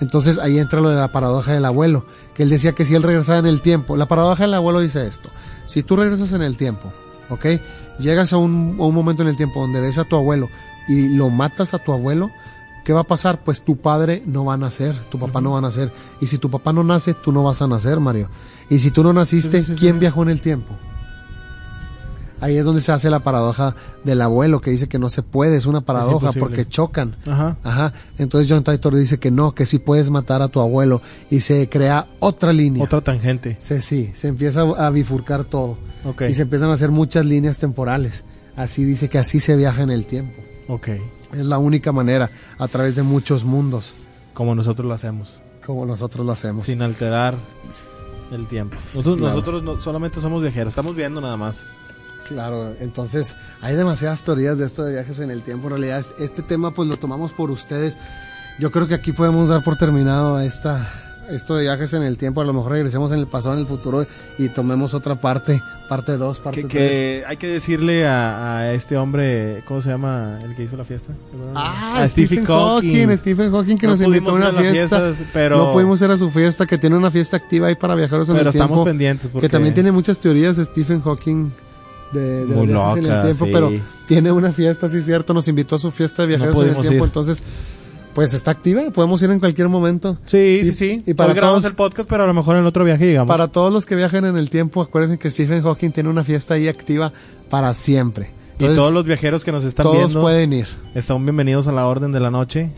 Entonces ahí entra lo de la paradoja del abuelo, que él decía que si él regresaba en el tiempo, la paradoja del abuelo dice esto, si tú regresas en el tiempo, ¿ok? Llegas a un, a un momento en el tiempo donde ves a tu abuelo y lo matas a tu abuelo, ¿qué va a pasar? Pues tu padre no va a nacer, tu papá no va a nacer. Y si tu papá no nace, tú no vas a nacer, Mario. Y si tú no naciste, ¿quién viajó en el tiempo? Ahí es donde se hace la paradoja del abuelo, que dice que no se puede, es una paradoja porque chocan. Ajá. Ajá. Entonces John Titor dice que no, que sí puedes matar a tu abuelo y se crea otra línea. Otra tangente. Se, sí, se empieza a bifurcar todo Ok. y se empiezan a hacer muchas líneas temporales. Así dice que así se viaja en el tiempo. Ok. Es la única manera a través de muchos mundos, Como nosotros lo hacemos. como nosotros lo hacemos. Sin alterar el tiempo. Nosotros, Claro. nosotros no- solamente somos viajeros. Estamos viendo nada más. Claro, entonces hay demasiadas teorías de esto de viajes en el tiempo. En realidad, este- tema pues lo tomamos por ustedes. Yo creo que aquí podemos dar por terminado esta, esto de viajes en el tiempo, a lo mejor regresemos en el pasado, en el futuro y tomemos otra parte, parte 2, parte Que, 3. que hay que decirle a, a este hombre, ¿cómo se llama? El que hizo la fiesta. Ah, A Stephen, Hawking. Stephen Hawking que No nos invitó a una fiesta. fiestas, pero- No pudimos ir a su fiesta, que tiene una fiesta activa ahí para viajeros en Pero el estamos tiempo. pendientes. Porque Que también tiene muchas teorías Stephen Hawking de, de Muy en el tiempo, sí. pero tiene una fiesta, sí cierto, nos invitó a su fiesta de viajeros en el tiempo, ir. entonces pues está activa, podemos ir en cualquier momento. Sí, Y- sí, sí. y para Hoy grabamos todos- el podcast, pero a lo mejor en el otro viaje llegamos. Para todos los que viajan en el tiempo, acuérdense que Stephen Hawking tiene una fiesta ahí activa para siempre. y todos los viajeros que nos están todos viendo pueden ir. están bienvenidos a la orden de la noche.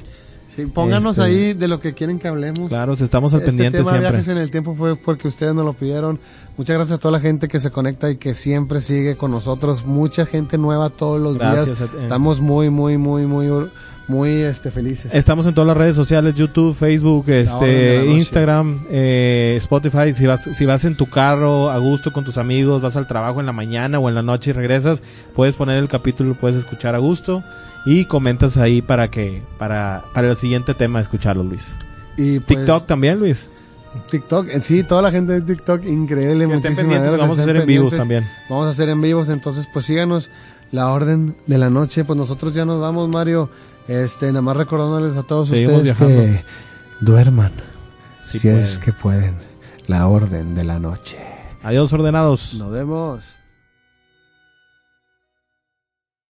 Sí, pónganos Este- ahí de lo que quieren que hablemos. Claro, estamos al este pendiente tema de siempre. viajes en el tiempo fue porque ustedes nos lo pidieron. Muchas gracias a toda la gente que se conecta y que siempre sigue con nosotros. Mucha gente nueva todos los Gracias, días. eh. Estamos muy, muy, muy, muy, muy este, felices. Estamos en todas las redes sociales, YouTube, Facebook, este. Instagram, eh, Spotify. Si vas, si vas en tu carro a gusto con tus amigos, vas al trabajo en la mañana o en la noche y regresas, puedes poner el capítulo, puedes escuchar a gusto y comentas ahí para que para para el siguiente tema escucharlo, Luis. Y pues, TikTok también, Luis. TikTok, en sí, toda la gente de TikTok, increíble. Muchísimas pendientes, gracias. vamos a hacer en vivos también. Vamos a hacer en vivos, entonces pues síganos la orden de la noche. Pues nosotros ya nos vamos, Mario. Este, nada más recordándoles a todos Seguimos ustedes viajando. que duerman. Si es que pueden. La orden de la noche. Adiós ordenados. Nos vemos.